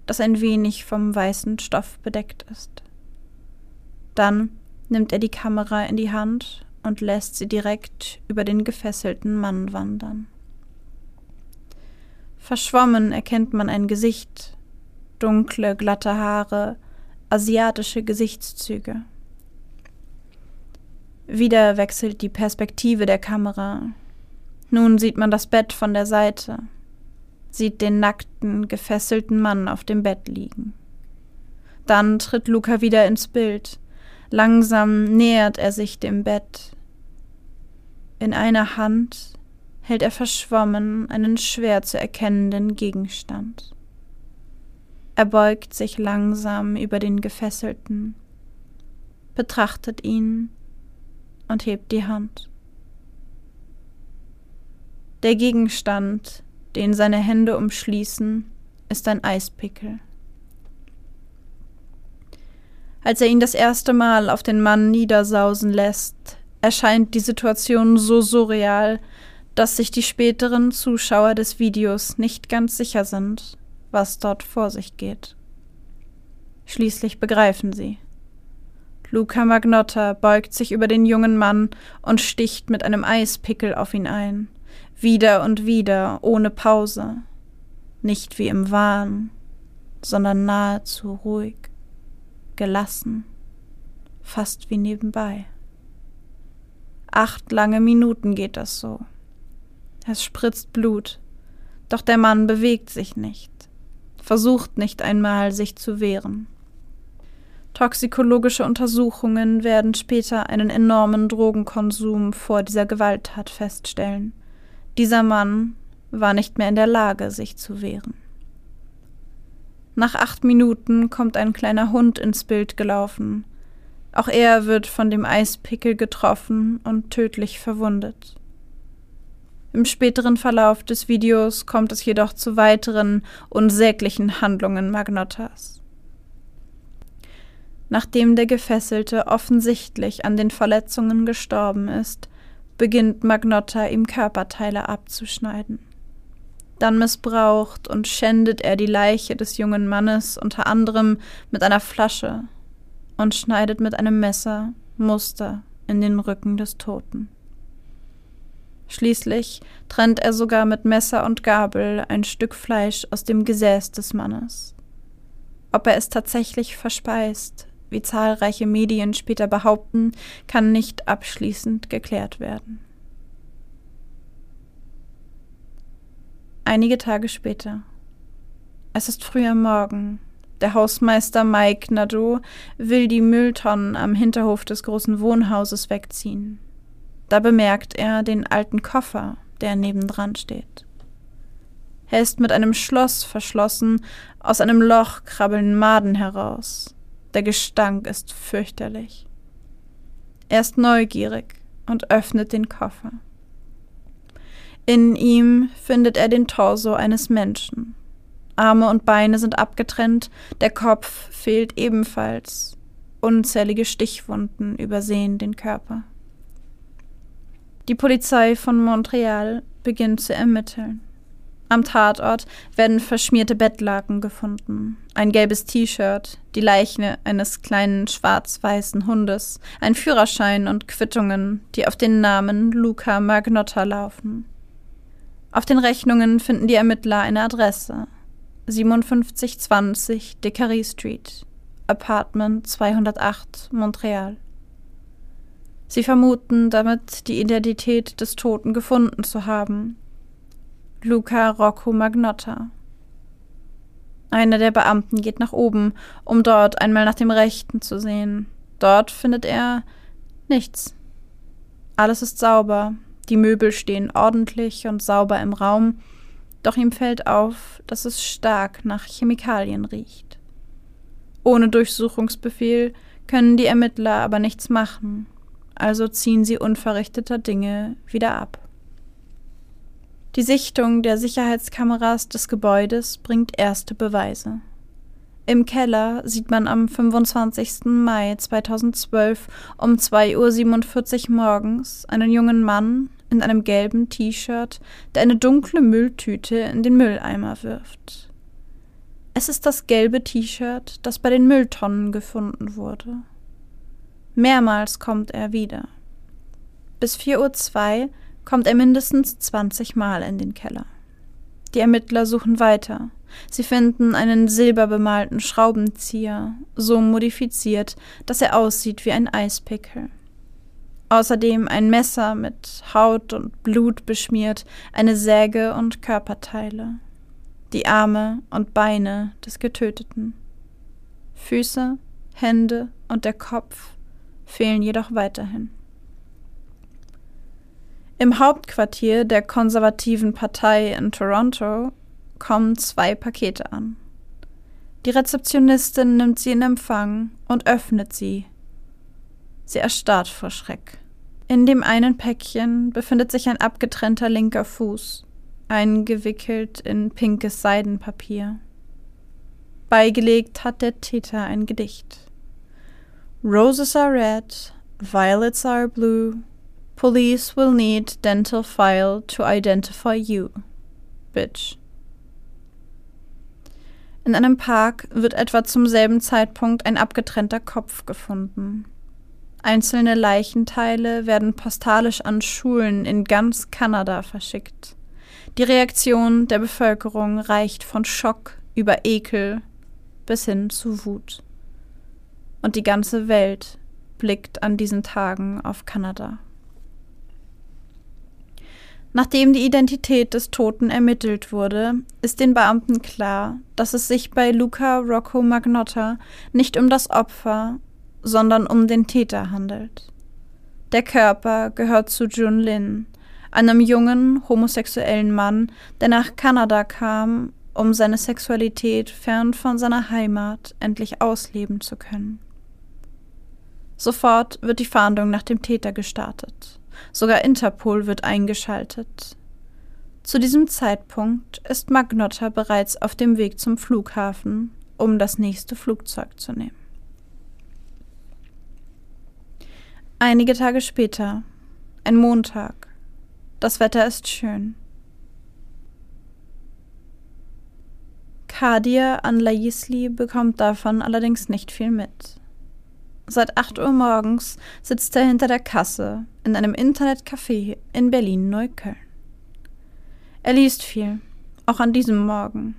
das ein wenig vom weißen Stoff bedeckt ist. Dann nimmt er die Kamera in die Hand und lässt sie direkt über den gefesselten Mann wandern. Verschwommen erkennt man ein Gesicht, dunkle, glatte Haare, asiatische Gesichtszüge. Wieder wechselt die Perspektive der Kamera. Nun sieht man das Bett von der Seite, sieht den nackten, gefesselten Mann auf dem Bett liegen. Dann tritt Luca wieder ins Bild. Langsam nähert er sich dem Bett. In einer Hand hält er verschwommen einen schwer zu erkennenden Gegenstand. Er beugt sich langsam über den Gefesselten, betrachtet ihn und hebt die Hand. Der Gegenstand, den seine Hände umschließen, ist ein Eispickel. Als er ihn das erste Mal auf den Mann niedersausen lässt, erscheint die Situation so surreal, dass sich die späteren Zuschauer des Videos nicht ganz sicher sind, was dort vor sich geht. Schließlich begreifen sie. Luca Magnotta beugt sich über den jungen Mann und sticht mit einem Eispickel auf ihn ein, wieder und wieder, ohne Pause, nicht wie im Wahn, sondern nahezu ruhig, gelassen, fast wie nebenbei. Acht lange Minuten geht das so. Es spritzt Blut, doch der Mann bewegt sich nicht, versucht nicht einmal, sich zu wehren. Toxikologische Untersuchungen werden später einen enormen Drogenkonsum vor dieser Gewalttat feststellen. Dieser Mann war nicht mehr in der Lage, sich zu wehren. Nach acht Minuten kommt ein kleiner Hund ins Bild gelaufen. Auch er wird von dem Eispickel getroffen und tödlich verwundet. Im späteren Verlauf des Videos kommt es jedoch zu weiteren unsäglichen Handlungen Magnottas. Nachdem der Gefesselte offensichtlich an den Verletzungen gestorben ist, beginnt Magnotta ihm Körperteile abzuschneiden. Dann missbraucht und schändet er die Leiche des jungen Mannes unter anderem mit einer Flasche und schneidet mit einem Messer Muster in den Rücken des Toten. Schließlich trennt er sogar mit Messer und Gabel ein Stück Fleisch aus dem Gesäß des Mannes. Ob er es tatsächlich verspeist, wie zahlreiche Medien später behaupten, kann nicht abschließend geklärt werden. Einige Tage später. Es ist früh am Morgen. Der Hausmeister Mike Nadeau will die Mülltonnen am Hinterhof des großen Wohnhauses wegziehen. Da bemerkt er den alten Koffer, der nebendran steht. Er ist mit einem Schloss verschlossen, aus einem Loch krabbeln Maden heraus. Der Gestank ist fürchterlich. Er ist neugierig und öffnet den Koffer. In ihm findet er den Torso eines Menschen. Arme und Beine sind abgetrennt, der Kopf fehlt ebenfalls. Unzählige Stichwunden übersehen den Körper. Die Polizei von Montreal beginnt zu ermitteln. Am Tatort werden verschmierte Bettlaken gefunden, ein gelbes T-Shirt, die Leiche eines kleinen schwarz-weißen Hundes, ein Führerschein und Quittungen, die auf den Namen Luca Magnotta laufen. Auf den Rechnungen finden die Ermittler eine Adresse: 5720 Dickery Street, Apartment 208, Montreal. Sie vermuten damit die Identität des Toten gefunden zu haben. Luca Rocco Magnotta. Einer der Beamten geht nach oben, um dort einmal nach dem Rechten zu sehen. Dort findet er nichts. Alles ist sauber, die Möbel stehen ordentlich und sauber im Raum, doch ihm fällt auf, dass es stark nach Chemikalien riecht. Ohne Durchsuchungsbefehl können die Ermittler aber nichts machen also ziehen sie unverrichteter Dinge wieder ab. Die Sichtung der Sicherheitskameras des Gebäudes bringt erste Beweise. Im Keller sieht man am 25. Mai 2012 um 2.47 Uhr morgens einen jungen Mann in einem gelben T-Shirt, der eine dunkle Mülltüte in den Mülleimer wirft. Es ist das gelbe T-Shirt, das bei den Mülltonnen gefunden wurde. Mehrmals kommt er wieder. Bis 4.02 Uhr kommt er mindestens 20 Mal in den Keller. Die Ermittler suchen weiter. Sie finden einen silberbemalten Schraubenzieher, so modifiziert, dass er aussieht wie ein Eispickel. Außerdem ein Messer mit Haut und Blut beschmiert, eine Säge und Körperteile. Die Arme und Beine des Getöteten. Füße, Hände und der Kopf fehlen jedoch weiterhin. Im Hauptquartier der konservativen Partei in Toronto kommen zwei Pakete an. Die Rezeptionistin nimmt sie in Empfang und öffnet sie. Sie erstarrt vor Schreck. In dem einen Päckchen befindet sich ein abgetrennter linker Fuß, eingewickelt in pinkes Seidenpapier. Beigelegt hat der Täter ein Gedicht. Roses are red, violets are blue, Police will need dental file to identify you, bitch. In einem Park wird etwa zum selben Zeitpunkt ein abgetrennter Kopf gefunden. Einzelne Leichenteile werden postalisch an Schulen in ganz Kanada verschickt. Die Reaktion der Bevölkerung reicht von Schock über Ekel bis hin zu Wut. Und die ganze Welt blickt an diesen Tagen auf Kanada. Nachdem die Identität des Toten ermittelt wurde, ist den Beamten klar, dass es sich bei Luca Rocco Magnotta nicht um das Opfer, sondern um den Täter handelt. Der Körper gehört zu Jun Lin, einem jungen homosexuellen Mann, der nach Kanada kam, um seine Sexualität fern von seiner Heimat endlich ausleben zu können. Sofort wird die Fahndung nach dem Täter gestartet. Sogar Interpol wird eingeschaltet. Zu diesem Zeitpunkt ist Magnotta bereits auf dem Weg zum Flughafen, um das nächste Flugzeug zu nehmen. Einige Tage später, ein Montag. Das Wetter ist schön. Kadir Anlayisli bekommt davon allerdings nicht viel mit. Seit 8 Uhr morgens sitzt er hinter der Kasse in einem Internetcafé in Berlin-Neukölln. Er liest viel, auch an diesem Morgen.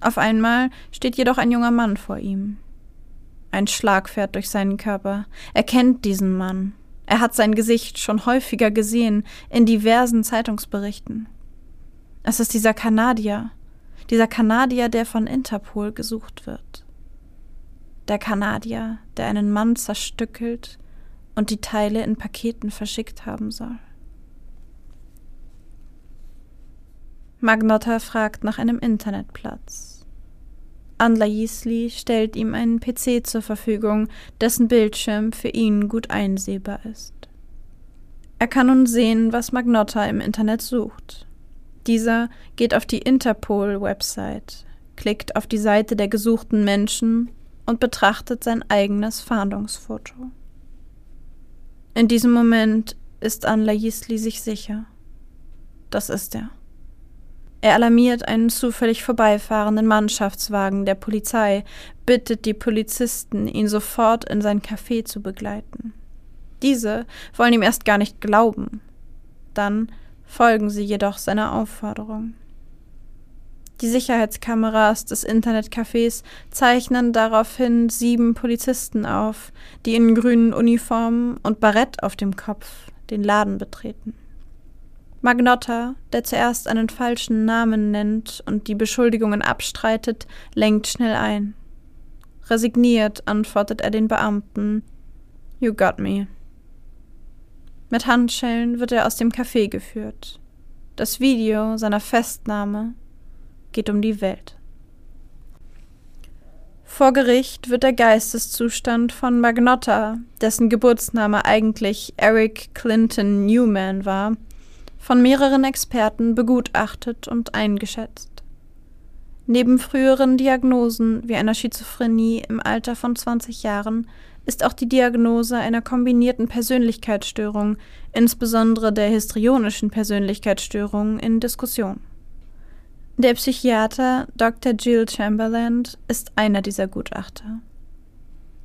Auf einmal steht jedoch ein junger Mann vor ihm. Ein Schlag fährt durch seinen Körper. Er kennt diesen Mann. Er hat sein Gesicht schon häufiger gesehen in diversen Zeitungsberichten. Es ist dieser Kanadier, dieser Kanadier, der von Interpol gesucht wird. Der Kanadier, der einen Mann zerstückelt und die Teile in Paketen verschickt haben soll. Magnotta fragt nach einem Internetplatz. Andla Yisli stellt ihm einen PC zur Verfügung, dessen Bildschirm für ihn gut einsehbar ist. Er kann nun sehen, was Magnotta im Internet sucht. Dieser geht auf die Interpol-Website, klickt auf die Seite der gesuchten Menschen und betrachtet sein eigenes Fahndungsfoto. In diesem Moment ist Anla Yisli sich sicher. Das ist er. Er alarmiert einen zufällig vorbeifahrenden Mannschaftswagen der Polizei, bittet die Polizisten, ihn sofort in sein Café zu begleiten. Diese wollen ihm erst gar nicht glauben. Dann folgen sie jedoch seiner Aufforderung. Die Sicherheitskameras des Internetcafés zeichnen daraufhin sieben Polizisten auf, die in grünen Uniformen und Barett auf dem Kopf den Laden betreten. Magnotta, der zuerst einen falschen Namen nennt und die Beschuldigungen abstreitet, lenkt schnell ein. Resigniert antwortet er den Beamten You got me. Mit Handschellen wird er aus dem Café geführt. Das Video seiner Festnahme geht um die Welt. Vor Gericht wird der Geisteszustand von Magnotta, dessen Geburtsname eigentlich Eric Clinton Newman war, von mehreren Experten begutachtet und eingeschätzt. Neben früheren Diagnosen wie einer Schizophrenie im Alter von 20 Jahren ist auch die Diagnose einer kombinierten Persönlichkeitsstörung, insbesondere der histrionischen Persönlichkeitsstörung, in Diskussion. Der Psychiater Dr. Jill Chamberlain ist einer dieser Gutachter.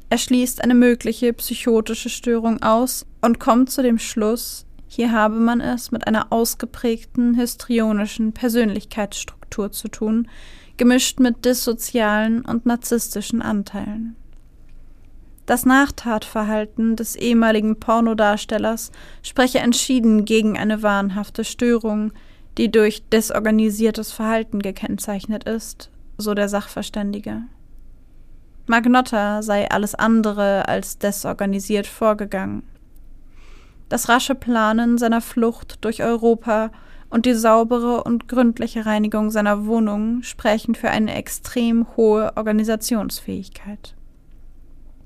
Er schließt eine mögliche psychotische Störung aus und kommt zu dem Schluss, hier habe man es mit einer ausgeprägten histrionischen Persönlichkeitsstruktur zu tun, gemischt mit dissozialen und narzisstischen Anteilen. Das Nachtatverhalten des ehemaligen Pornodarstellers spreche entschieden gegen eine wahnhafte Störung, die durch desorganisiertes Verhalten gekennzeichnet ist, so der Sachverständige. Magnotta sei alles andere als desorganisiert vorgegangen. Das rasche Planen seiner Flucht durch Europa und die saubere und gründliche Reinigung seiner Wohnung sprechen für eine extrem hohe Organisationsfähigkeit.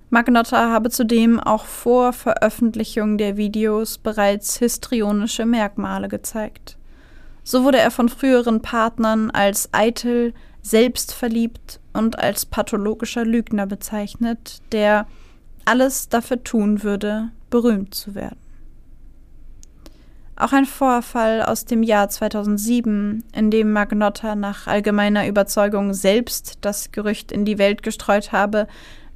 Magnotta habe zudem auch vor Veröffentlichung der Videos bereits histrionische Merkmale gezeigt. So wurde er von früheren Partnern als eitel, selbstverliebt und als pathologischer Lügner bezeichnet, der alles dafür tun würde, berühmt zu werden. Auch ein Vorfall aus dem Jahr 2007, in dem Magnotta nach allgemeiner Überzeugung selbst das Gerücht in die Welt gestreut habe,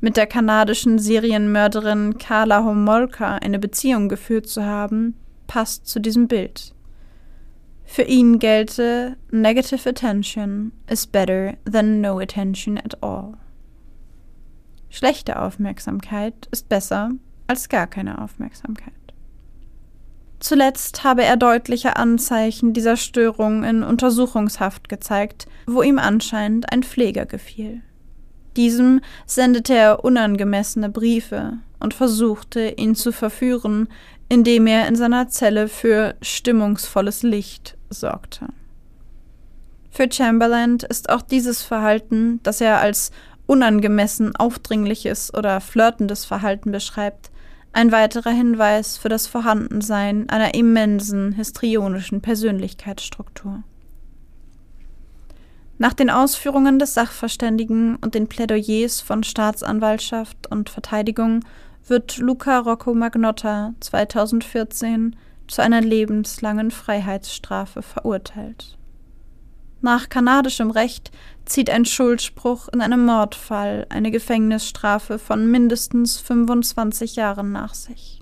mit der kanadischen Serienmörderin Carla Homolka eine Beziehung geführt zu haben, passt zu diesem Bild. Für ihn gelte Negative attention is better than no attention at all. Schlechte Aufmerksamkeit ist besser als gar keine Aufmerksamkeit. Zuletzt habe er deutliche Anzeichen dieser Störung in Untersuchungshaft gezeigt, wo ihm anscheinend ein Pfleger gefiel. Diesem sendete er unangemessene Briefe und versuchte, ihn zu verführen, indem er in seiner Zelle für stimmungsvolles Licht sorgte. Für Chamberlain ist auch dieses Verhalten, das er als unangemessen aufdringliches oder flirtendes Verhalten beschreibt, ein weiterer Hinweis für das Vorhandensein einer immensen histrionischen Persönlichkeitsstruktur. Nach den Ausführungen des Sachverständigen und den Plädoyers von Staatsanwaltschaft und Verteidigung wird Luca Rocco Magnotta 2014 zu einer lebenslangen Freiheitsstrafe verurteilt. Nach kanadischem Recht zieht ein Schuldspruch in einem Mordfall eine Gefängnisstrafe von mindestens 25 Jahren nach sich.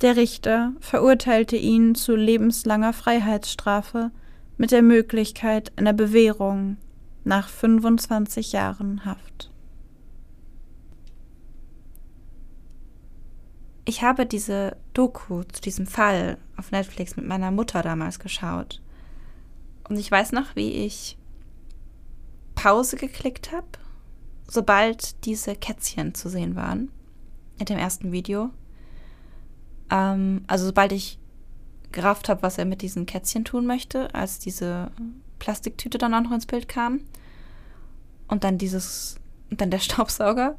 Der Richter verurteilte ihn zu lebenslanger Freiheitsstrafe mit der Möglichkeit einer Bewährung nach 25 Jahren Haft. Ich habe diese Doku zu diesem Fall auf Netflix mit meiner Mutter damals geschaut. Und ich weiß noch, wie ich Pause geklickt habe, sobald diese Kätzchen zu sehen waren. In dem ersten Video. Ähm, also sobald ich gerafft habe, was er mit diesen Kätzchen tun möchte, als diese Plastiktüte dann auch noch ins Bild kam. Und dann dieses, und dann der Staubsauger.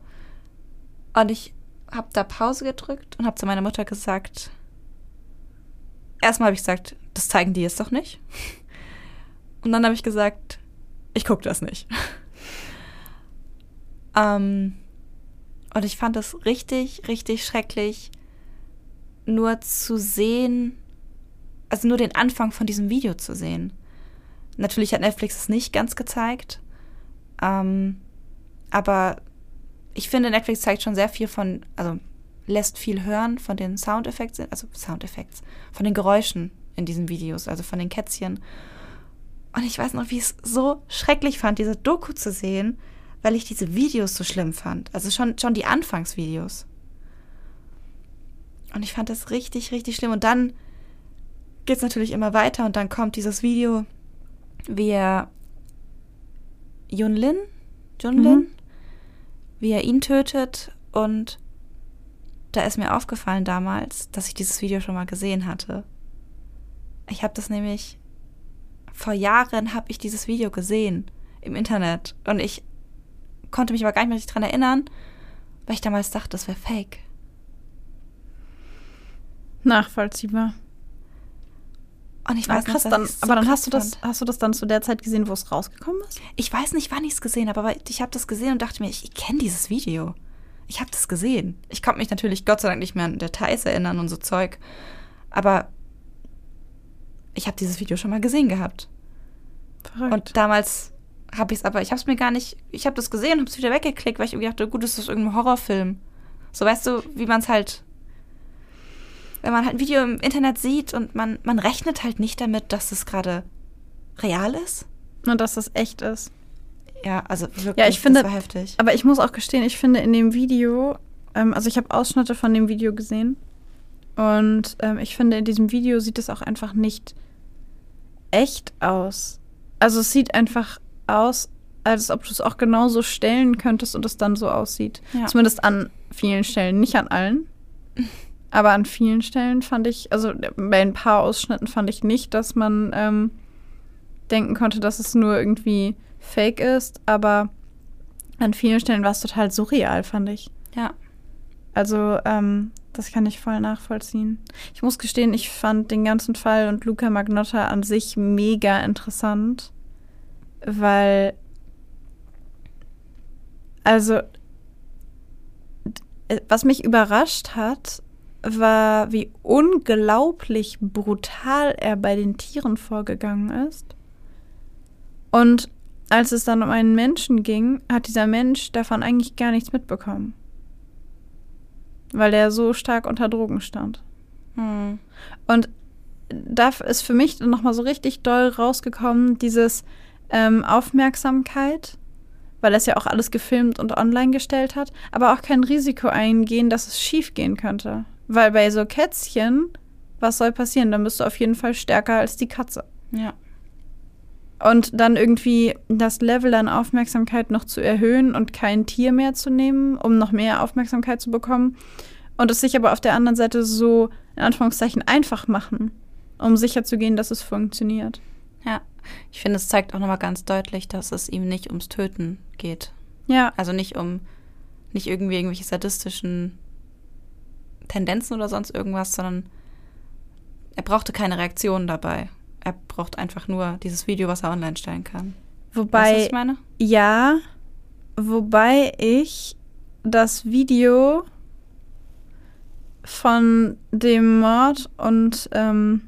Und ich habe da Pause gedrückt und habe zu meiner Mutter gesagt, erstmal habe ich gesagt, das zeigen die jetzt doch nicht. Und dann habe ich gesagt, ich gucke das nicht. ähm, und ich fand es richtig, richtig schrecklich, nur zu sehen, also nur den Anfang von diesem Video zu sehen. Natürlich hat Netflix es nicht ganz gezeigt, ähm, aber ich finde, Netflix zeigt schon sehr viel von, also lässt viel hören von den Soundeffekten, also Soundeffekts, von den Geräuschen in diesen Videos, also von den Kätzchen. Und ich weiß noch, wie ich es so schrecklich fand, diese Doku zu sehen, weil ich diese Videos so schlimm fand. Also schon, schon die Anfangsvideos. Und ich fand das richtig, richtig schlimm. Und dann geht es natürlich immer weiter und dann kommt dieses Video, wie er Junlin, Junlin, mhm. Wie er ihn tötet und da ist mir aufgefallen damals, dass ich dieses Video schon mal gesehen hatte. Ich habe das nämlich vor Jahren habe ich dieses Video gesehen im Internet und ich konnte mich aber gar nicht mehr daran erinnern, weil ich damals dachte, das wäre fake. Nachvollziehbar. Und ich weiß krass, nicht, dann, so aber dann hast du das, hast du das dann zu der Zeit gesehen, wo es rausgekommen ist? Ich weiß nicht, wann ich es gesehen habe, aber ich habe das gesehen und dachte mir, ich, ich kenne dieses Video. Ich habe das gesehen. Ich konnte mich natürlich Gott sei Dank nicht mehr an Details erinnern und so Zeug. Aber ich habe dieses Video schon mal gesehen gehabt. Verrückt. Und damals habe ich es aber, ich habe es mir gar nicht, ich habe das gesehen und habe es wieder weggeklickt, weil ich irgendwie dachte, gut, das ist irgendein Horrorfilm. So weißt du, wie man es halt, wenn man halt ein Video im Internet sieht und man, man rechnet halt nicht damit, dass es gerade real ist. Und dass das echt ist. Ja, also wirklich, Ja, ich finde- das war heftig. Aber ich muss auch gestehen, ich finde in dem Video, ähm, also ich habe Ausschnitte von dem Video gesehen und ähm, ich finde in diesem Video sieht es auch einfach nicht echt aus. Also es sieht einfach aus, als ob du es auch genauso stellen könntest und es dann so aussieht. Ja. Zumindest an vielen Stellen, nicht an allen. Aber an vielen Stellen fand ich, also bei ein paar Ausschnitten fand ich nicht, dass man ähm, denken konnte, dass es nur irgendwie fake ist, aber an vielen Stellen war es total surreal, fand ich. Ja. Also, ähm, das kann ich voll nachvollziehen. Ich muss gestehen, ich fand den ganzen Fall und Luca Magnotta an sich mega interessant, weil, also, äh, was mich überrascht hat, war, wie unglaublich brutal er bei den Tieren vorgegangen ist. Und als es dann um einen Menschen ging, hat dieser Mensch davon eigentlich gar nichts mitbekommen. Weil er so stark unter Drogen stand. Hm. Und da ist für mich nochmal so richtig doll rausgekommen, dieses ähm, Aufmerksamkeit, weil er es ja auch alles gefilmt und online gestellt hat, aber auch kein Risiko eingehen, dass es schief gehen könnte. Weil bei so Kätzchen, was soll passieren? Dann bist du auf jeden Fall stärker als die Katze. Ja. Und dann irgendwie das Level an Aufmerksamkeit noch zu erhöhen und kein Tier mehr zu nehmen, um noch mehr Aufmerksamkeit zu bekommen. Und es sich aber auf der anderen Seite so, in Anführungszeichen, einfach machen, um sicherzugehen, dass es funktioniert. Ja. Ich finde, es zeigt auch nochmal ganz deutlich, dass es ihm nicht ums Töten geht. Ja, Also nicht um, nicht irgendwie irgendwelche sadistischen Tendenzen oder sonst irgendwas, sondern er brauchte keine Reaktion dabei. Er braucht einfach nur dieses Video, was er online stellen kann. weißt du, was wobei, ich meine? ja, wobei ich das Video von dem Mord und ähm,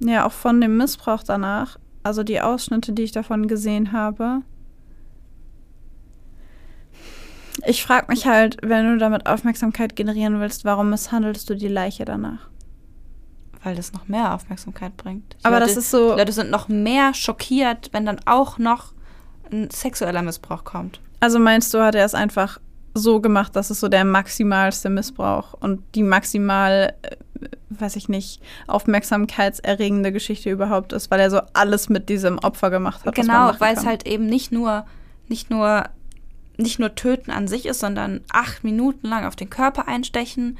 ja auch von dem Missbrauch danach, also die Ausschnitte, die ich davon gesehen habe, ich frage mich halt, wenn du damit Aufmerksamkeit generieren willst, warum misshandelst du die Leiche danach? Weil das noch mehr Aufmerksamkeit bringt. Die Aber Leute, das ist so- Die Leute sind noch mehr schockiert, wenn dann auch noch ein sexueller Missbrauch kommt. Also meinst du, hat er es einfach so gemacht, dass es so der maximalste Missbrauch und die maximal, äh, weiß ich nicht, aufmerksamkeitserregende Geschichte überhaupt ist, weil er so alles mit diesem Opfer gemacht hat. Genau, weil es halt eben nicht nur, nicht nur, nicht nur Töten an sich ist, sondern acht Minuten lang auf den Körper einstechen,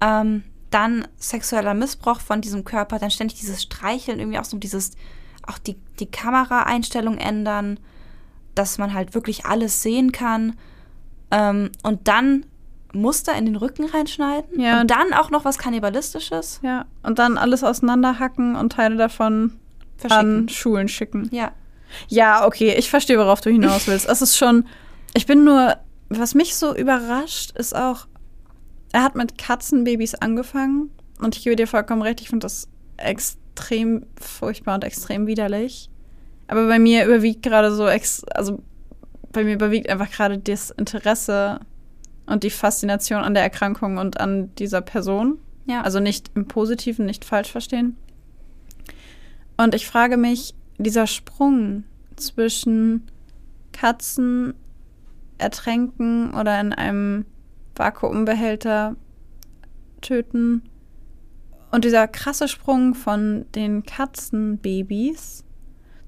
ähm, dann sexueller Missbrauch von diesem Körper, dann ständig dieses Streicheln, irgendwie auch so dieses, auch die, die Kameraeinstellung ändern, dass man halt wirklich alles sehen kann. Ähm, und dann Muster in den Rücken reinschneiden. Ja. Und dann auch noch was Kannibalistisches Ja, und dann alles auseinanderhacken und Teile davon an Schulen schicken. Ja. Ja, okay, ich verstehe, worauf du hinaus willst. Es ist schon, ich bin nur, was mich so überrascht, ist auch, er hat mit Katzenbabys angefangen und ich gebe dir vollkommen recht, ich finde das extrem furchtbar und extrem widerlich. Aber bei mir überwiegt gerade so, ex also bei mir überwiegt einfach gerade das Interesse und die Faszination an der Erkrankung und an dieser Person. Ja. Also nicht im Positiven, nicht falsch verstehen. Und ich frage mich, dieser Sprung zwischen Katzen ertränken oder in einem Vakuumbehälter töten und dieser krasse Sprung von den Katzenbabys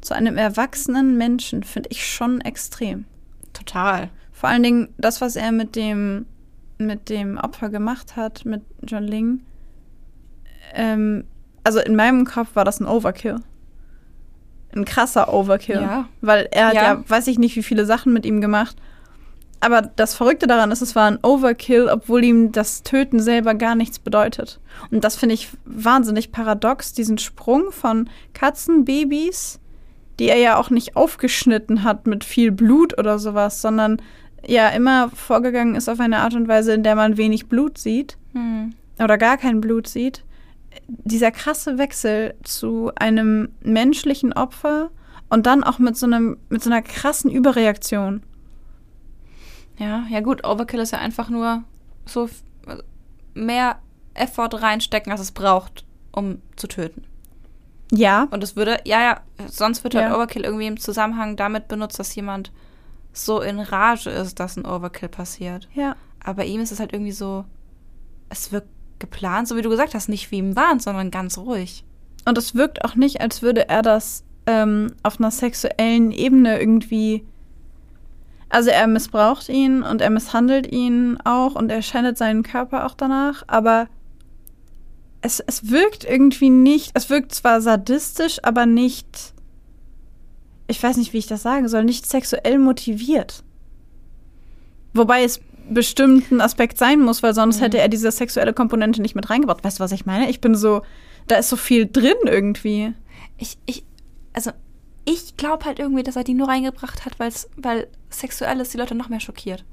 zu einem erwachsenen Menschen finde ich schon extrem. Total. Vor allen Dingen das, was er mit dem, mit dem Opfer gemacht hat, mit John Ling. Ähm, also in meinem Kopf war das ein Overkill. Ein krasser Overkill. Ja. Weil er hat ja. Ja. weiß ich nicht, wie viele Sachen mit ihm gemacht. Aber das Verrückte daran ist, es war ein Overkill, obwohl ihm das Töten selber gar nichts bedeutet. Und das finde ich wahnsinnig paradox, diesen Sprung von Katzenbabys, die er ja auch nicht aufgeschnitten hat mit viel Blut oder sowas, sondern ja immer vorgegangen ist auf eine Art und Weise, in der man wenig Blut sieht Hm. oder gar kein Blut sieht. Dieser krasse Wechsel zu einem menschlichen Opfer und dann auch mit so einem mit so einer krassen Überreaktion. Ja, ja gut, Overkill ist ja einfach nur so also mehr Effort reinstecken, als es braucht, um zu töten. Ja, Und es würde, ja, ja, sonst wird halt Ja. Overkill irgendwie im Zusammenhang damit benutzt, dass jemand so in Rage ist, dass ein Overkill passiert. ja. Aber ihm ist es halt irgendwie so, es wirkt geplant, so wie du gesagt hast, nicht wie im Wahn, sondern ganz ruhig. Und es wirkt auch nicht, als würde er das ähm, auf einer sexuellen Ebene irgendwie. Also er missbraucht ihn und er misshandelt ihn auch und er schändet seinen Körper auch danach, aber es, es wirkt irgendwie nicht, es wirkt zwar sadistisch, aber nicht, ich weiß nicht, wie ich das sagen soll, nicht sexuell motiviert. Wobei es bestimmt ein Aspekt sein muss, weil sonst hätte er diese sexuelle Komponente nicht mit reingebracht. Weißt du, was ich meine? Ich bin so, da ist so viel drin irgendwie. Ich, ich, also ich glaube halt irgendwie, dass er die nur reingebracht hat, weil's, weil Sexuelles die Leute noch mehr schockiert.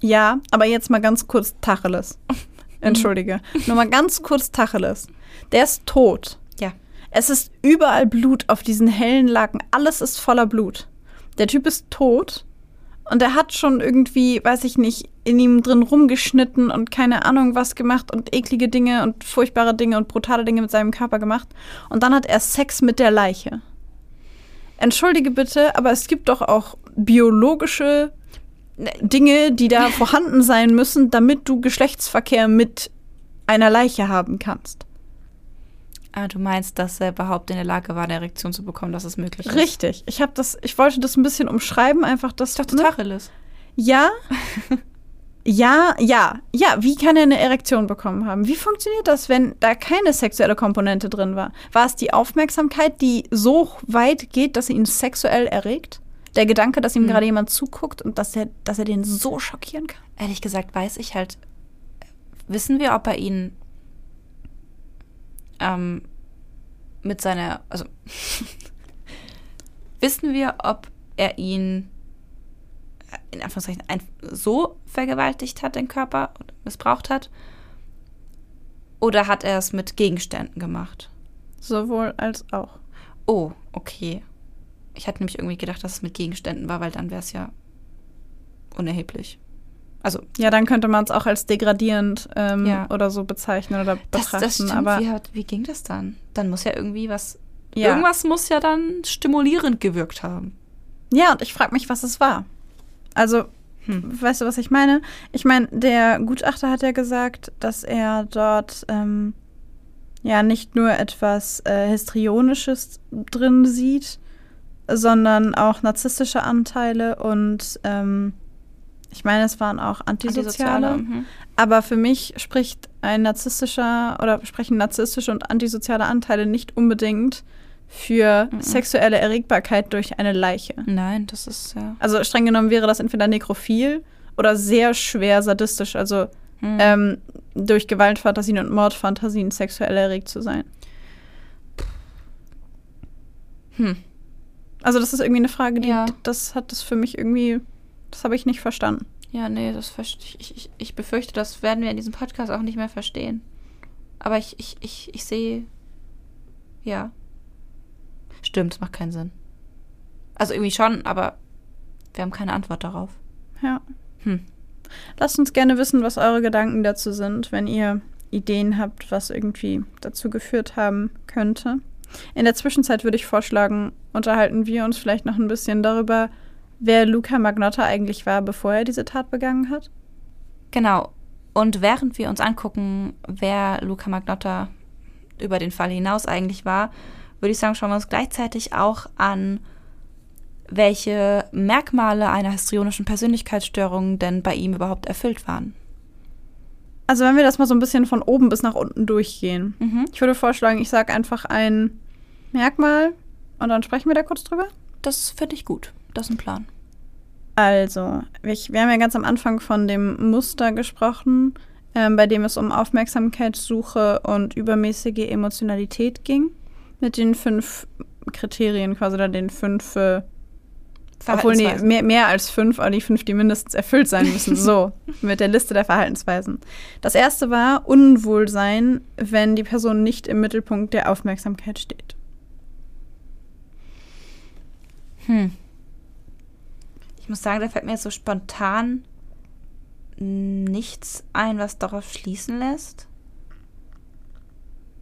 Ja, aber jetzt mal ganz kurz Tacheles. Entschuldige. Nur mal ganz kurz Tacheles. Der ist tot. Ja. Es ist überall Blut auf diesen hellen Laken. Alles ist voller Blut. Der Typ ist tot und er hat schon irgendwie, weiß ich nicht, in ihm drin rumgeschnitten und keine Ahnung was gemacht und eklige Dinge und furchtbare Dinge und brutale Dinge mit seinem Körper gemacht. Und dann hat er Sex mit der Leiche. Entschuldige bitte, aber es gibt doch auch biologische Dinge, die da vorhanden sein müssen, damit du Geschlechtsverkehr mit einer Leiche haben kannst. Ah, du meinst, dass er überhaupt in der Lage war, eine Erektion zu bekommen, dass es möglich ist? Richtig. Ich habe das, ich wollte das ein bisschen umschreiben, einfach das. Ist doch Tacheles. Ja. ja, ja, ja. Wie kann er eine Erektion bekommen haben? Wie funktioniert das, wenn da keine sexuelle Komponente drin war? War es die Aufmerksamkeit, die so weit geht, dass sie ihn sexuell erregt? Der Gedanke, dass ihm Hm. gerade jemand zuguckt und dass er, dass er den so schockieren kann? Ehrlich gesagt weiß ich halt, wissen wir, ob er ihn ähm, mit seiner, also wissen wir, ob er ihn in Anführungszeichen ein, so vergewaltigt hat, den Körper, missbraucht hat? Oder hat er es mit Gegenständen gemacht? Sowohl als auch. Oh, okay. Ich hatte nämlich irgendwie gedacht, dass es mit Gegenständen war, weil dann wäre es ja unerheblich. Also, Ja, dann könnte man es auch als degradierend ähm, Ja. oder so bezeichnen oder das, betrachten. das stimmt. aber wie, wie ging das dann? Dann muss ja irgendwie was. ja. Irgendwas muss ja dann stimulierend gewirkt haben. Ja, und ich frage mich, was es war. Also, Hm. weißt du, was ich meine? Ich meine, der Gutachter hat ja gesagt, dass er dort ähm, ja nicht nur etwas äh, Histrionisches drin sieht, sondern auch narzisstische Anteile und ähm, ich meine, es waren auch antisoziale. Mhm. Aber für mich spricht ein narzisstischer oder sprechen narzisstische und antisoziale Anteile nicht unbedingt für Mhm. sexuelle Erregbarkeit durch eine Leiche. Nein, das ist ja. Also streng genommen wäre das entweder nekrophil oder sehr schwer sadistisch, also Hm. ähm, durch Gewaltfantasien und Mordfantasien sexuell erregt zu sein. Hm. Also das ist irgendwie eine Frage, die Ja. das hat das für mich irgendwie, das habe ich nicht verstanden. Ja, nee, das verste ich, ich. Ich befürchte, das werden wir in diesem Podcast auch nicht mehr verstehen. Aber ich, ich, ich, ich sehe. Ja. Stimmt, es macht keinen Sinn. Also irgendwie schon, aber wir haben keine Antwort darauf. Ja. Hm. Lasst uns gerne wissen, was eure Gedanken dazu sind, wenn ihr Ideen habt, was irgendwie dazu geführt haben könnte. In der Zwischenzeit würde ich vorschlagen, unterhalten wir uns vielleicht noch ein bisschen darüber, wer Luca Magnotta eigentlich war, bevor er diese Tat begangen hat. Genau. Und während wir uns angucken, wer Luca Magnotta über den Fall hinaus eigentlich war, würde ich sagen, schauen wir uns gleichzeitig auch an, welche Merkmale einer histrionischen Persönlichkeitsstörung denn bei ihm überhaupt erfüllt waren. Also wenn wir das mal so ein bisschen von oben bis nach unten durchgehen. Mhm. Ich würde vorschlagen, ich sage einfach ein Merkmal und dann sprechen wir da kurz drüber. Das finde ich gut. Das ist ein Plan. Also, ich, wir haben ja ganz am Anfang von dem Muster gesprochen, ähm, bei dem es um Aufmerksamkeitssuche und übermäßige Emotionalität ging. Mit den fünf Kriterien quasi, oder den fünf, äh, obwohl nee, mehr, mehr als fünf, aber die fünf, die mindestens erfüllt sein müssen. so, mit der Liste der Verhaltensweisen. Das erste war Unwohlsein, wenn die Person nicht im Mittelpunkt der Aufmerksamkeit steht. Hm. Ich muss sagen, da fällt mir jetzt so spontan nichts ein, was darauf schließen lässt.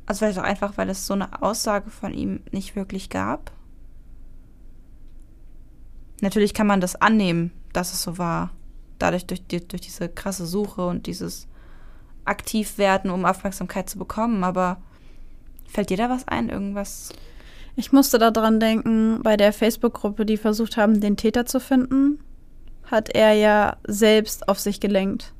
Also vielleicht auch einfach, weil es so eine Aussage von ihm nicht wirklich gab. Natürlich kann man das annehmen, dass es so war. Dadurch durch, die, durch diese krasse Suche und dieses Aktivwerden, um Aufmerksamkeit zu bekommen. Aber fällt dir da was ein? Irgendwas? Ich musste daran denken, bei der Facebook-Gruppe, die versucht haben, den Täter zu finden, hat er ja selbst auf sich gelenkt.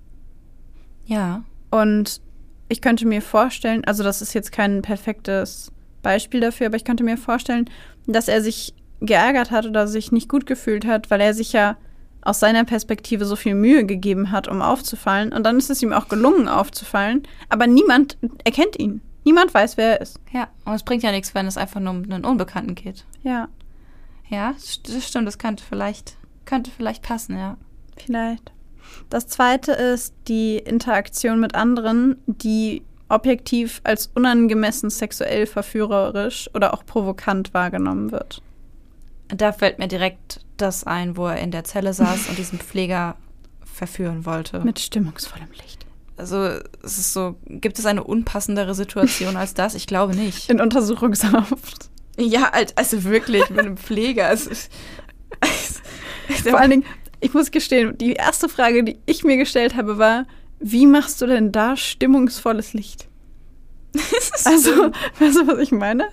Ja. Und ich könnte mir vorstellen, also das ist jetzt kein perfektes Beispiel dafür, aber ich könnte mir vorstellen, dass er sich geärgert hat oder sich nicht gut gefühlt hat, weil er sich ja aus seiner Perspektive so viel Mühe gegeben hat, um aufzufallen. Und dann ist es ihm auch gelungen, aufzufallen. Aber niemand erkennt ihn. Niemand weiß, wer er ist. Ja, und es bringt ja nichts, wenn es einfach nur um einen Unbekannten geht. Ja, Ja, das stimmt, das könnte vielleicht, könnte vielleicht passen, ja. vielleicht. Das zweite ist die Interaktion mit anderen, die objektiv als unangemessen sexuell verführerisch oder auch provokant wahrgenommen wird. Da fällt mir direkt das ein, wo er in der Zelle saß und diesen Pfleger verführen wollte. Mit stimmungsvollem Licht. Also es ist so, gibt es eine unpassendere Situation als das? Ich glaube nicht. In Untersuchungshaft. Ja, also wirklich mit einem Pfleger. Es ist, Vor allen Dingen, ich muss gestehen, die erste Frage, die ich mir gestellt habe, war, wie machst du denn da stimmungsvolles Licht? Also, weißt du, was ich meine?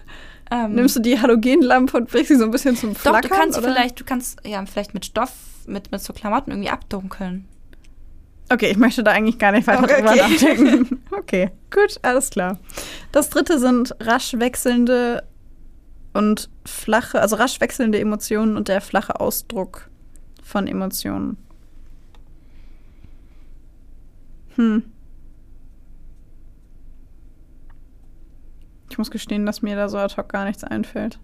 ähm, Nimmst du die Halogenlampe und bringst sie so ein bisschen zum Doch, Flackern? du kannst oder? vielleicht, du kannst ja vielleicht mit Stoff, mit, mit so Klamotten irgendwie abdunkeln. Okay, ich möchte da eigentlich gar nicht weiter Okay. drüber nachdenken. Okay, gut, alles klar. Das dritte sind rasch wechselnde und flache, also rasch wechselnde Emotionen und der flache Ausdruck von Emotionen. Hm. Ich muss gestehen, dass mir da so ad hoc gar nichts einfällt.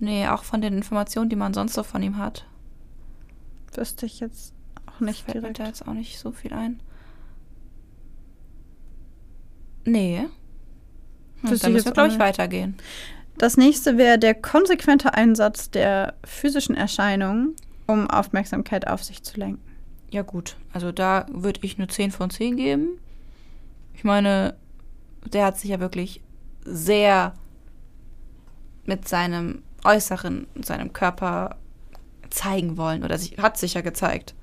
Nee, auch von den Informationen, die man sonst so von ihm hat. Wüsste ich jetzt auch nicht Fällt mir direkt. da jetzt auch nicht so viel ein. Nee. Hm, Wüsste dann müssen wir, glaube ich, weitergehen. Das nächste wäre der konsequente Einsatz der physischen Erscheinungen, um Aufmerksamkeit auf sich zu lenken. Ja, gut. Also da würde ich eine 10 von 10 geben. Ich meine, der hat sich ja wirklich sehr mit seinem Äußeren, seinem Körper zeigen wollen. Oder sich, hat sich ja gezeigt.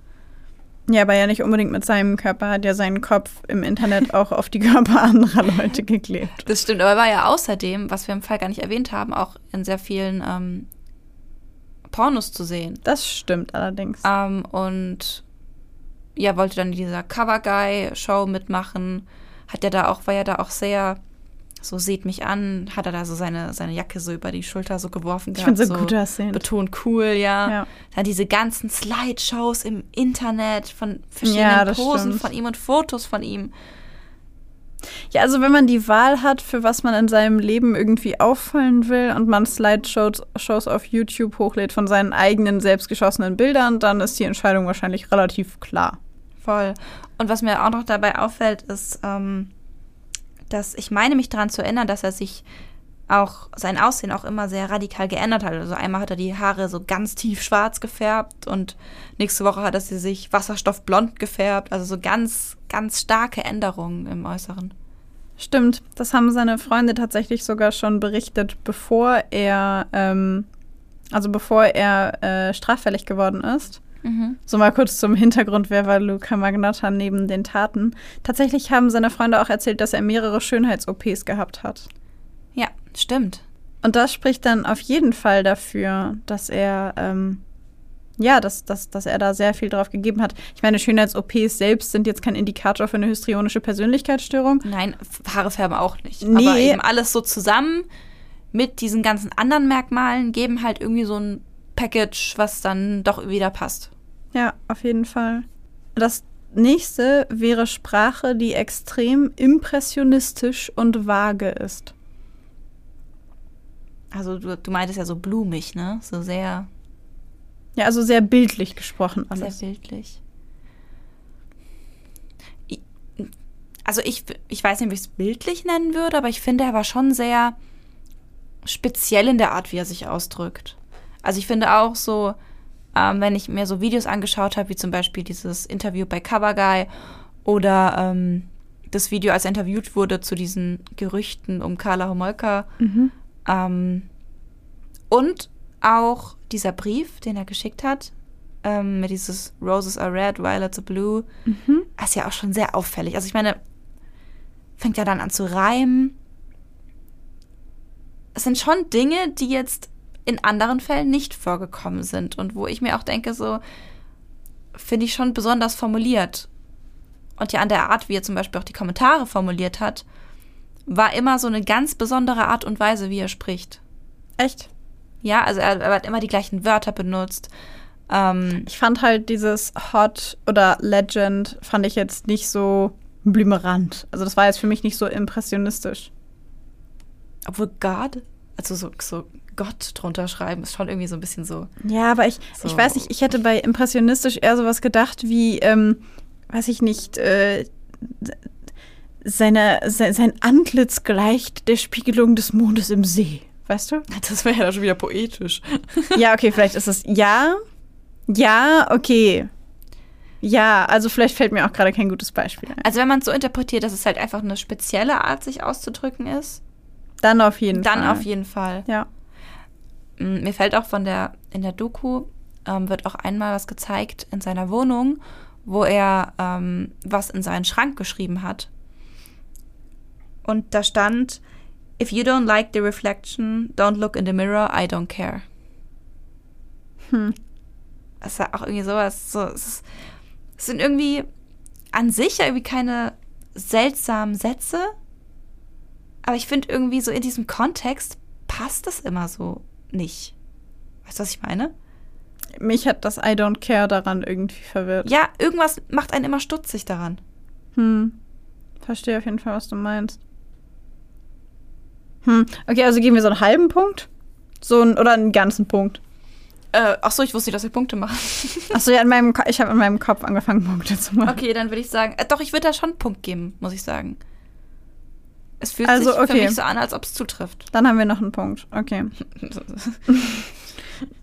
Ja, aber ja nicht unbedingt mit seinem Körper, hat ja seinen Kopf im Internet auch auf die Körper anderer Leute geklebt. Das stimmt, aber er war ja außerdem, was wir im Fall gar nicht erwähnt haben, auch in sehr vielen ähm, Pornos zu sehen. Das stimmt allerdings. Ähm, und ja, wollte dann in dieser Cover Guy Show mitmachen. Hat er da auch, war ja da auch sehr, so seht mich an, hat er da so seine, seine Jacke so über die Schulter so geworfen Ich finde so gut aussehen. Betont cool, ja. Ja. Dann diese ganzen Slideshows im Internet von verschiedenen Ja, Posen stimmt. von ihm und Fotos von ihm. Ja, also wenn man die Wahl hat, für was man in seinem Leben irgendwie auffallen will und man Slideshows Shows auf YouTube hochlädt von seinen eigenen selbstgeschossenen Bildern, dann ist die Entscheidung wahrscheinlich relativ klar. Voll. Und was mir auch noch dabei auffällt, ist, ähm, dass ich meine mich daran zu erinnern, dass er sich auch sein Aussehen auch immer sehr radikal geändert hat. Also einmal hat er die Haare so ganz tief schwarz gefärbt und nächste Woche hat er sie sich wasserstoffblond gefärbt. Also so ganz, ganz starke Änderungen im Äußeren. Stimmt, das haben seine Freunde tatsächlich sogar schon berichtet, bevor er, ähm, also bevor er äh, straffällig geworden ist. So mal kurz zum Hintergrund, wer war Luca Magnotta neben den Taten. Tatsächlich haben seine Freunde auch erzählt, dass er mehrere Schönheits-OPs gehabt hat. Stimmt. Und das spricht dann auf jeden Fall dafür, dass er, ähm, ja, dass, dass, dass er da sehr viel drauf gegeben hat. Ich meine, Schönheits-OPs selbst sind jetzt kein Indikator für eine histrionische Persönlichkeitsstörung. Nein, Haare färben auch nicht. Nee. Aber eben alles so zusammen mit diesen ganzen anderen Merkmalen geben halt irgendwie so ein Package, was dann doch wieder passt. Ja, auf jeden Fall. Das nächste wäre Sprache, die extrem impressionistisch und vage ist. Also du, du meintest ja so blumig, ne? So sehr, Ja, also sehr bildlich gesprochen sehr alles. bildlich. I- Also ich, ich weiß nicht, ob ich es bildlich nennen würde, aber ich finde, er war schon sehr speziell in der Art, wie er sich ausdrückt. Also ich finde auch so, ähm, wenn ich mir so Videos angeschaut habe, wie zum Beispiel dieses Interview bei Cover Guy oder ähm, das Video, als er interviewt wurde zu diesen Gerüchten um Carla Homolka. Mhm. Ähm, und auch dieser Brief, den er geschickt hat, ähm, mit dieses Roses are red, violets are blue, Mhm. ist ja auch schon sehr auffällig. Also ich meine, fängt ja dann an zu reimen. Es sind schon Dinge, die jetzt in anderen Fällen nicht vorgekommen sind und wo ich mir auch denke, so finde ich schon besonders formuliert. Und ja, an der Art, wie er zum Beispiel auch die Kommentare formuliert hat, war immer so eine ganz besondere Art und Weise, wie er spricht. Echt? Ja, also er, er hat immer die gleichen Wörter benutzt. Ähm, Ich fand halt dieses Hot oder Legend fand ich jetzt nicht so blümerant. Also das war jetzt für mich nicht so impressionistisch. obwohl God, also so, so Gott drunter schreiben, ist schon irgendwie so ein bisschen so. Ja, aber ich, So. ich weiß nicht, ich hätte bei impressionistisch eher sowas gedacht wie, ähm, weiß ich nicht, äh, seine, sein, sein Antlitz gleicht der Spiegelung des Mondes im See. Weißt du? Das wäre ja dann schon wieder poetisch. Ja, okay, vielleicht ist es. Ja. Ja, okay. Ja, also vielleicht fällt mir auch gerade kein gutes Beispiel ein. Also wenn man es so interpretiert, dass es halt einfach eine spezielle Art, sich auszudrücken ist, Dann auf jeden dann Fall. auf jeden Fall. Ja. Mm, Mir fällt auch von der, in der Doku ähm, wird auch einmal was gezeigt in seiner Wohnung, wo er ähm, was in seinen Schrank geschrieben hat. Und da stand, if you don't like the reflection, don't look in the mirror, I don't care. Hm. Das ist ja auch irgendwie sowas, so, es, ist, es sind irgendwie an sich ja irgendwie keine seltsamen Sätze, aber ich finde irgendwie so in diesem Kontext passt das immer so nicht. Weißt du, was ich meine? Mich hat das I don't care daran irgendwie verwirrt. Ja, irgendwas macht einen immer stutzig daran. Hm. Verstehe auf jeden Fall, was du meinst. Hm. Okay, also geben wir so einen halben Punkt? So ein, oder einen ganzen Punkt? Äh, ach so, ich wusste nicht, dass wir Punkte machen. Achso, ja, in meinem Ko ich habe in meinem Kopf angefangen, Punkte zu machen. okay, dann würde ich sagen, äh, doch, ich würde da schon einen Punkt geben, muss ich sagen. Es fühlt Also, sich für okay. mich so an, als ob es zutrifft. Dann haben wir noch einen Punkt. Okay.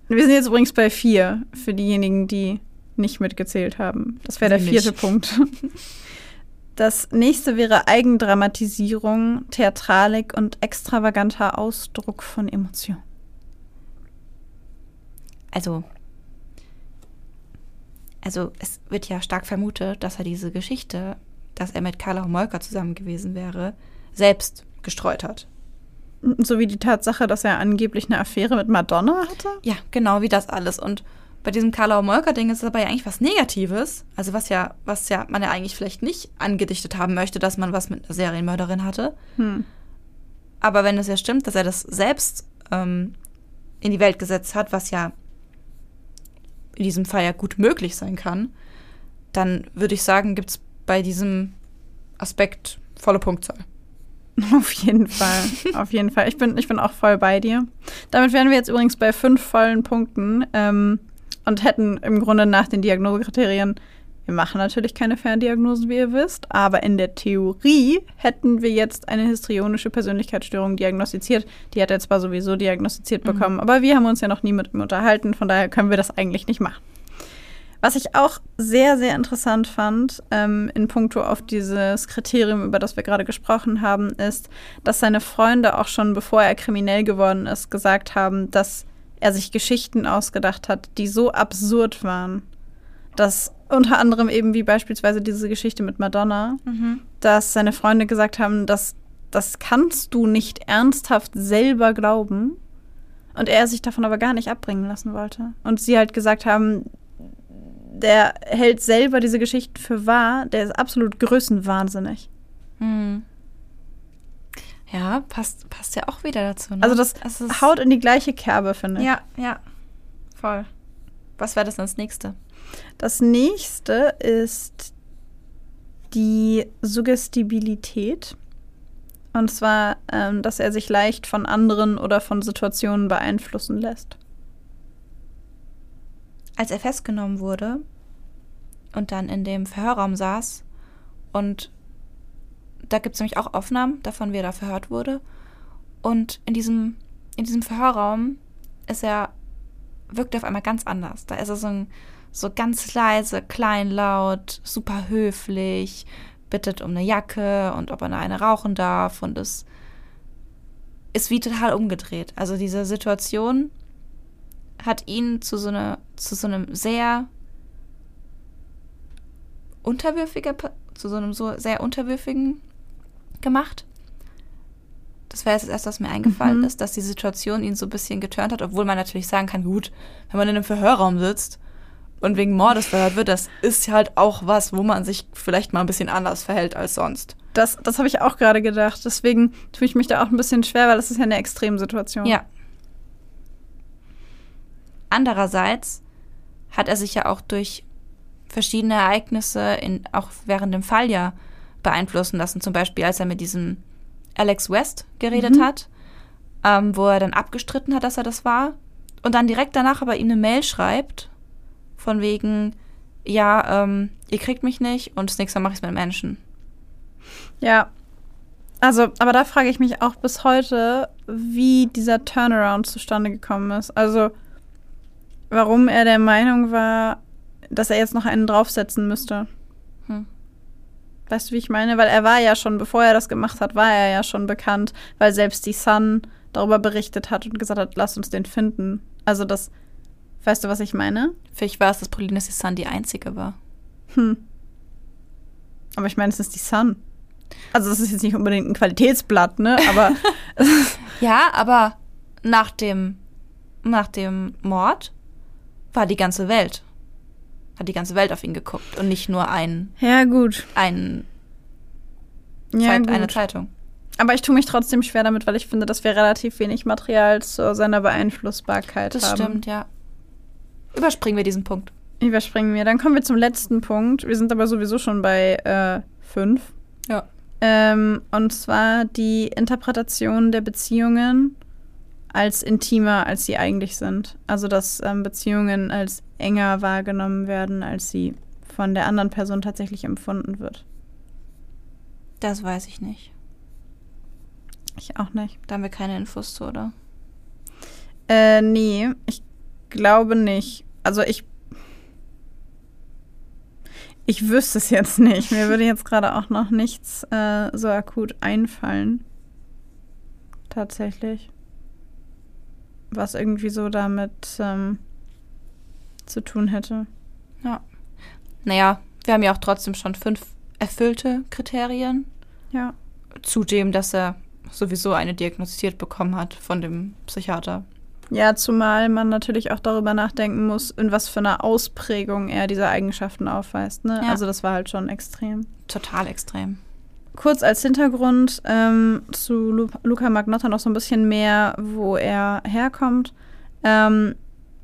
Wir sind jetzt übrigens bei vier, für diejenigen, die nicht mitgezählt haben. Das wäre der vierte nicht. Punkt. Das nächste wäre Eigendramatisierung, Theatralik und extravaganter Ausdruck von Emotionen. also, also es wird ja stark vermutet, dass er diese Geschichte, dass er mit Carla Homolka zusammen gewesen wäre, selbst gestreut hat. So wie die Tatsache, dass er angeblich eine Affäre mit Madonna hatte. Ja, genau wie das alles. Und bei diesem Carla Homolka-Ding ist es aber ja eigentlich was Negatives. Also was ja, was ja man ja eigentlich vielleicht nicht angedichtet haben möchte, dass man was mit einer Serienmörderin hatte. Hm. Aber wenn es ja stimmt, dass er das selbst ähm, in die Welt gesetzt hat, was ja in diesem Fall ja gut möglich sein kann, dann würde ich sagen, gibt es bei diesem Aspekt volle Punktzahl. Auf jeden Fall. Auf jeden Fall. Ich bin, ich bin auch voll bei dir. Damit wären wir jetzt übrigens bei fünf vollen Punkten ähm, und hätten im Grunde nach den Diagnosekriterien, wir machen natürlich keine Ferndiagnosen, wie ihr wisst, aber in der Theorie hätten wir jetzt eine histrionische Persönlichkeitsstörung diagnostiziert. Die hat er zwar sowieso diagnostiziert Mhm. bekommen, aber wir haben uns ja noch nie mit ihm unterhalten, von daher können wir das eigentlich nicht machen. Was ich auch sehr, sehr interessant fand, ähm, in puncto auf dieses Kriterium, über das wir gerade gesprochen haben, ist, dass seine Freunde auch schon, bevor er kriminell geworden ist, gesagt haben, dass er sich Geschichten ausgedacht hat, die so absurd waren, dass unter anderem eben wie beispielsweise diese Geschichte mit Madonna, dass seine Freunde gesagt haben, dass das kannst du nicht ernsthaft selber glauben. Und er sich davon aber gar nicht abbringen lassen wollte. Und sie halt gesagt haben, der hält selber diese Geschichten für wahr, der ist absolut größenwahnsinnig. Hm. Ja, passt, passt ja auch wieder dazu. Ne? Also das ist- haut in die gleiche Kerbe, finde ich. Ja, ja. Voll. Was wäre das denn das nächste? Das nächste ist die Suggestibilität. Und zwar, ähm, dass er sich leicht von anderen oder von Situationen beeinflussen lässt. als er festgenommen wurde und dann in dem Verhörraum saß und da gibt es nämlich auch Aufnahmen davon, wie er da verhört wurde. Und in diesem, in diesem Verhörraum ist er, wirkt er auf einmal ganz anders. Da ist er so, ein, so ganz leise, kleinlaut, super höflich, bittet um eine Jacke und ob er eine rauchen darf und es ist wie total umgedreht. Also diese Situation hat ihn zu so, einer, zu so einem sehr unterwürfiger, zu so einem so sehr unterwürfigen gemacht. Das wäre jetzt das erste, was mir eingefallen Mhm. ist, dass die Situation ihn so ein bisschen geturnt hat, obwohl man natürlich sagen kann, gut, wenn man in einem Verhörraum sitzt und wegen Mordes verhört wird, das ist halt auch was, wo man sich vielleicht mal ein bisschen anders verhält als sonst. Das, das habe ich auch gerade gedacht. Deswegen tue ich mich da auch ein bisschen schwer, weil das ist ja eine Extremsituation. Ja. Andererseits hat er sich ja auch durch verschiedene Ereignisse, in, auch während dem Fall ja, beeinflussen lassen. Zum Beispiel, als er mit diesem Alex West geredet Mhm. hat. ähm, wo er dann abgestritten hat, dass er das war. Und dann direkt danach aber ihm eine Mail schreibt, von wegen, ja, ähm, ihr kriegt mich nicht und das nächste Mal mache ich es mit Menschen. Ja. Also, aber da frage ich mich auch bis heute, wie dieser Turnaround zustande gekommen ist. Also, warum er der Meinung war, dass er jetzt noch einen draufsetzen müsste. Weißt du, wie ich meine? Weil er war ja schon, bevor er das gemacht hat, war er ja schon bekannt, weil selbst die Sun darüber berichtet hat und gesagt hat, lass uns den finden. Also das, weißt du, was ich meine? Vielleicht war es, dass Pauline Sun die einzige war. Hm. Aber ich meine, es ist die Sun. Also das ist jetzt nicht unbedingt ein Qualitätsblatt, ne? Aber Ja, aber nach dem, nach dem Mord war die ganze Welt, hat die ganze Welt auf ihn geguckt und nicht nur ein, ja, gut. ein Ja, Zeit, gut. eine Zeitung. Aber ich tue mich trotzdem schwer damit, weil ich finde, dass wir relativ wenig Material zu seiner Beeinflussbarkeit Das haben. stimmt, ja. Überspringen wir diesen Punkt. Überspringen wir. Dann kommen wir zum letzten Punkt. Wir sind aber sowieso schon bei äh, fünf. Ja. Ähm, und zwar die Interpretation der Beziehungen als intimer, als sie eigentlich sind. Also, dass ähm, Beziehungen als enger wahrgenommen werden, als sie von der anderen Person tatsächlich empfunden wird. Das weiß ich nicht. Ich auch nicht. Da haben wir keine Infos zu, oder? Äh, nee, ich glaube nicht. Also ich. Ich wüsste es jetzt nicht. Mir würde jetzt gerade auch noch nichts äh, so akut einfallen. Tatsächlich. Was irgendwie so damit ähm, zu tun hätte. Naja, wir haben ja auch trotzdem schon fünf erfüllte Kriterien. Ja. Zudem, dass er sowieso eine diagnostiziert bekommen hat von dem Psychiater. Ja, zumal man natürlich auch darüber nachdenken muss, in was für einer Ausprägung er diese Eigenschaften aufweist. Ne? Ja. Also das war halt schon extrem. Total extrem. Kurz als Hintergrund ähm, zu Lu Luca Magnotta noch so ein bisschen mehr, wo er herkommt. Ähm,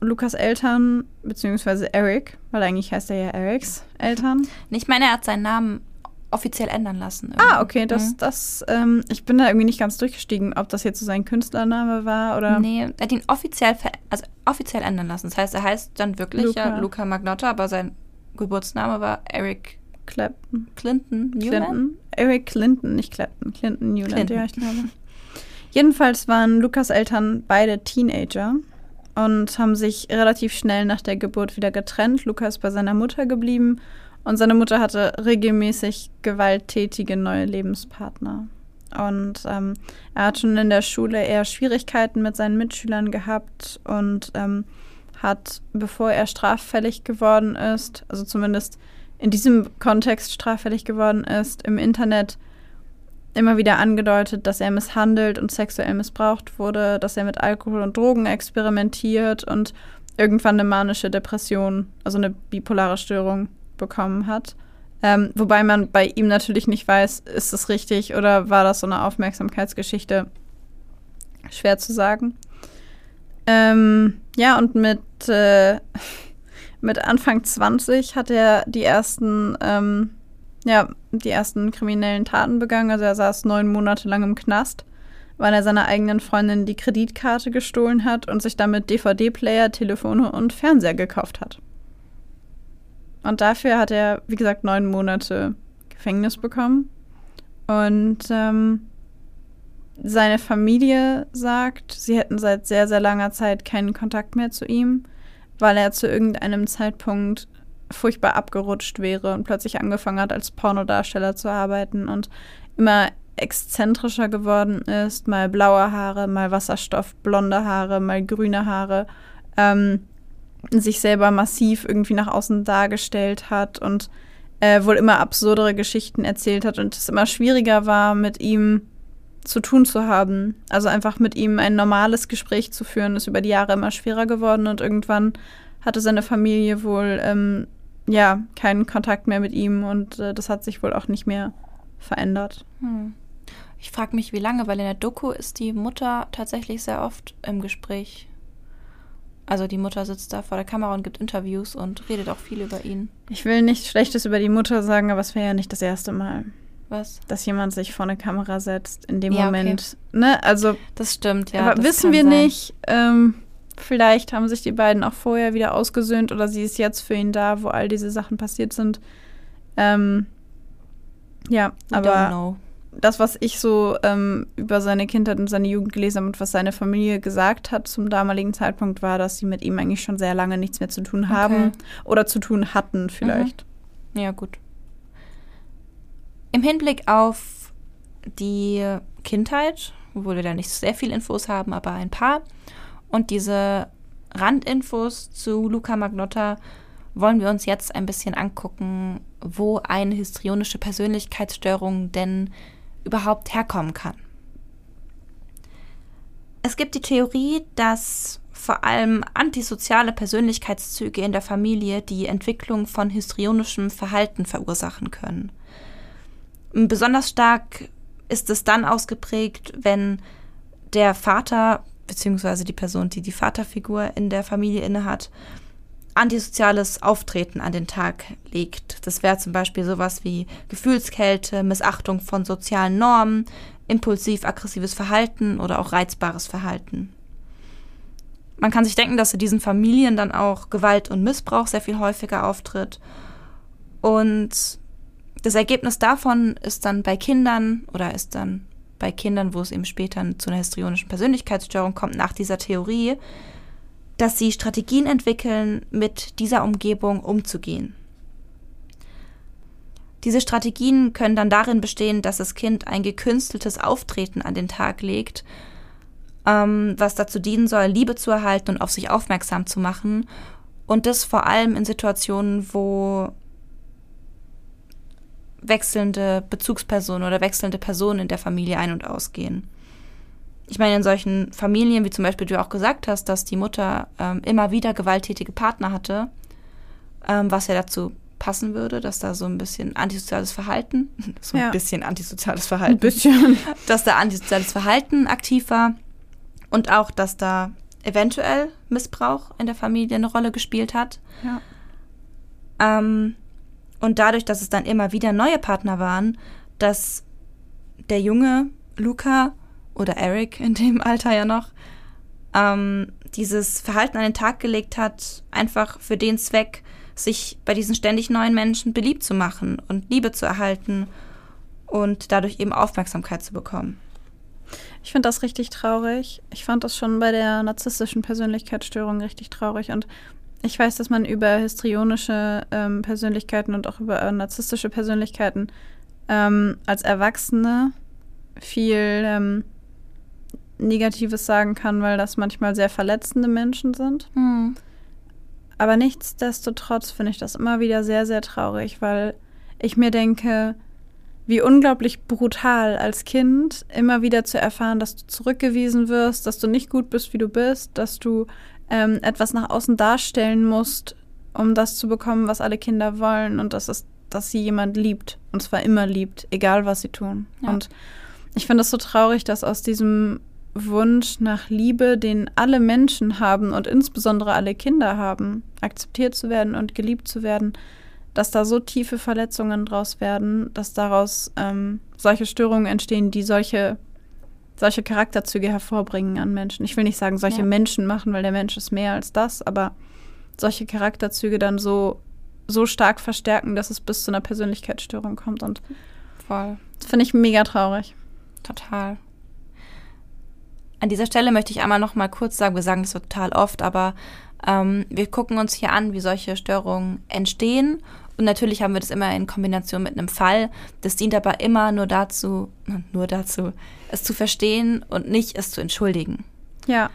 Lukas Eltern, beziehungsweise Eric, weil eigentlich heißt er ja Erics Eltern. Ich meine, er hat seinen Namen offiziell ändern lassen. Ah, irgendwie. okay, das, Mhm. das, ähm, ich bin da irgendwie nicht ganz durchgestiegen, ob das jetzt so sein Künstlername war oder. Nee, er hat ihn offiziell, ver also offiziell ändern lassen. Das heißt, er heißt dann wirklich Luca. ja Luca Magnotta, aber sein Geburtsname war Eric Clapton. Clinton Newman. Clinton. Eric Clinton, nicht Clapton. Clinton Newland, Clinton. ja, ich glaube. Jedenfalls waren Lukas Eltern beide Teenager und haben sich relativ schnell nach der Geburt wieder getrennt. Lukas ist bei seiner Mutter geblieben und seine Mutter hatte regelmäßig gewalttätige neue Lebenspartner. Und ähm, er hat schon in der Schule eher Schwierigkeiten mit seinen Mitschülern gehabt und ähm, hat, bevor er straffällig geworden ist, also zumindest in diesem Kontext straffällig geworden ist, im Internet immer wieder angedeutet, dass er misshandelt und sexuell missbraucht wurde, dass er mit Alkohol und Drogen experimentiert und irgendwann eine manische Depression, also eine bipolare Störung bekommen hat. Ähm, wobei man bei ihm natürlich nicht weiß, ist das richtig oder war das so eine Aufmerksamkeitsgeschichte? Schwer zu sagen. Ähm, ja, und mit, äh, mit Anfang 20 hat er die ersten, ähm, ja, die ersten kriminellen Taten begangen. Also er saß neun Monate lang im Knast, weil er seiner eigenen Freundin die Kreditkarte gestohlen hat und sich damit DVD-Player, Telefone und Fernseher gekauft hat. Und dafür hat er, wie gesagt, neun Monate Gefängnis bekommen. Und ähm, seine Familie sagt, sie hätten seit sehr, sehr langer Zeit keinen Kontakt mehr zu ihm, weil er zu irgendeinem Zeitpunkt furchtbar abgerutscht wäre und plötzlich angefangen hat, als Pornodarsteller zu arbeiten und immer exzentrischer geworden ist, mal blaue Haare, mal Wasserstoff, blonde Haare, mal grüne Haare, ähm, sich selber massiv irgendwie nach außen dargestellt hat und äh, wohl immer absurdere Geschichten erzählt hat und es immer schwieriger war, mit ihm zu tun zu haben. Also einfach mit ihm ein normales Gespräch zu führen, ist über die Jahre immer schwerer geworden und irgendwann hatte seine Familie wohl ähm, ja keinen Kontakt mehr mit ihm und äh, das hat sich wohl auch nicht mehr verändert. Hm. Ich frage mich, wie lange, weil in der Doku ist die Mutter tatsächlich sehr oft im Gespräch. Also die Mutter sitzt da vor der Kamera und gibt Interviews und redet auch viel über ihn. Ich will nichts Schlechtes über die Mutter sagen, aber es wäre ja nicht das erste Mal. Was? dass jemand sich vor eine Kamera setzt in dem Ja, okay. Moment. Ne? Also Das stimmt, ja. aber das wissen wir sein. nicht. Ähm, vielleicht haben sich die beiden auch vorher wieder ausgesöhnt oder sie ist jetzt für ihn da, wo all diese Sachen passiert sind. Ähm, ja, We aber das, was ich so ähm, über seine Kindheit und seine Jugend gelesen habe und was seine Familie gesagt hat zum damaligen Zeitpunkt, war, dass sie mit ihm eigentlich schon sehr lange nichts mehr zu tun haben oder zu tun hatten vielleicht. Ja, gut. Im Hinblick auf die Kindheit, obwohl wir da nicht sehr viel Infos haben, aber ein paar, und diese Randinfos zu Luca Magnotta wollen wir uns jetzt ein bisschen angucken, wo eine histrionische Persönlichkeitsstörung denn überhaupt herkommen kann. Es gibt die Theorie, dass vor allem antisoziale Persönlichkeitszüge in der Familie die Entwicklung von histrionischem Verhalten verursachen können. Besonders stark ist es dann ausgeprägt, wenn der Vater beziehungsweise die Person, die die Vaterfigur in der Familie innehat, antisoziales Auftreten an den Tag legt. Das wäre zum Beispiel sowas wie Gefühlskälte, Missachtung von sozialen Normen, impulsiv-aggressives Verhalten oder auch reizbares Verhalten. Man kann sich denken, dass in diesen Familien dann auch Gewalt und Missbrauch sehr viel häufiger auftritt. Und das Ergebnis davon ist dann bei Kindern oder ist dann bei Kindern, wo es eben später zu einer histrionischen Persönlichkeitsstörung kommt, nach dieser Theorie, dass sie Strategien entwickeln, mit dieser Umgebung umzugehen. Diese Strategien können dann darin bestehen, dass das Kind ein gekünsteltes Auftreten an den Tag legt, ähm, was dazu dienen soll, Liebe zu erhalten und auf sich aufmerksam zu machen. Und das vor allem in Situationen, wo wechselnde Bezugspersonen oder wechselnde Personen in der Familie ein- und ausgehen. Ich meine, in solchen Familien, wie zum Beispiel du auch gesagt hast, dass die Mutter ähm, immer wieder gewalttätige Partner hatte, ähm, was ja dazu passen würde, dass da so ein bisschen antisoziales Verhalten, so Ja. ein bisschen antisoziales Verhalten, Ein bisschen. dass da antisoziales Verhalten aktiv war und auch, dass da eventuell Missbrauch in der Familie eine Rolle gespielt hat. Ja. Ähm, und dadurch, dass es dann immer wieder neue Partner waren, dass der junge Luca oder Eric in dem Alter ja noch ähm, dieses Verhalten an den Tag gelegt hat, einfach für den Zweck, sich bei diesen ständig neuen Menschen beliebt zu machen und Liebe zu erhalten und dadurch eben Aufmerksamkeit zu bekommen. Ich finde das richtig traurig. Ich fand das schon bei der narzisstischen Persönlichkeitsstörung richtig traurig. Und ich weiß, dass man über histrionische ähm, Persönlichkeiten und auch über äh, narzisstische Persönlichkeiten ähm, als Erwachsene viel ähm, Negatives sagen kann, weil das manchmal sehr verletzende Menschen sind. Aber nichtsdestotrotz finde ich das immer wieder sehr, sehr traurig, weil ich mir denke, wie unglaublich brutal als Kind immer wieder zu erfahren, dass du zurückgewiesen wirst, dass du nicht gut bist, wie du bist, dass du ähm, etwas nach außen darstellen musst, um das zu bekommen, was alle Kinder wollen und das ist, dass sie jemand liebt und zwar immer liebt, egal was sie tun. Ja. Und ich finde es so traurig, dass aus diesem Wunsch nach Liebe, den alle Menschen haben und insbesondere alle Kinder haben, akzeptiert zu werden und geliebt zu werden, dass da so tiefe Verletzungen draus werden, dass daraus ähm, solche Störungen entstehen, die solche, solche Charakterzüge hervorbringen an Menschen. Ich will nicht sagen, solche Ja. Menschen machen, weil der Mensch ist mehr als das, aber solche Charakterzüge dann so, so stark verstärken, dass es bis zu einer Persönlichkeitsstörung kommt. Und Voll. das finde ich mega traurig. Total. An dieser Stelle möchte ich einmal noch mal kurz sagen, wir sagen das total oft, aber ähm, wir gucken uns hier an, wie solche Störungen entstehen. Und natürlich haben wir das immer in Kombination mit einem Fall. Das dient aber immer nur dazu, nur dazu, es zu verstehen und nicht es zu entschuldigen. Ja,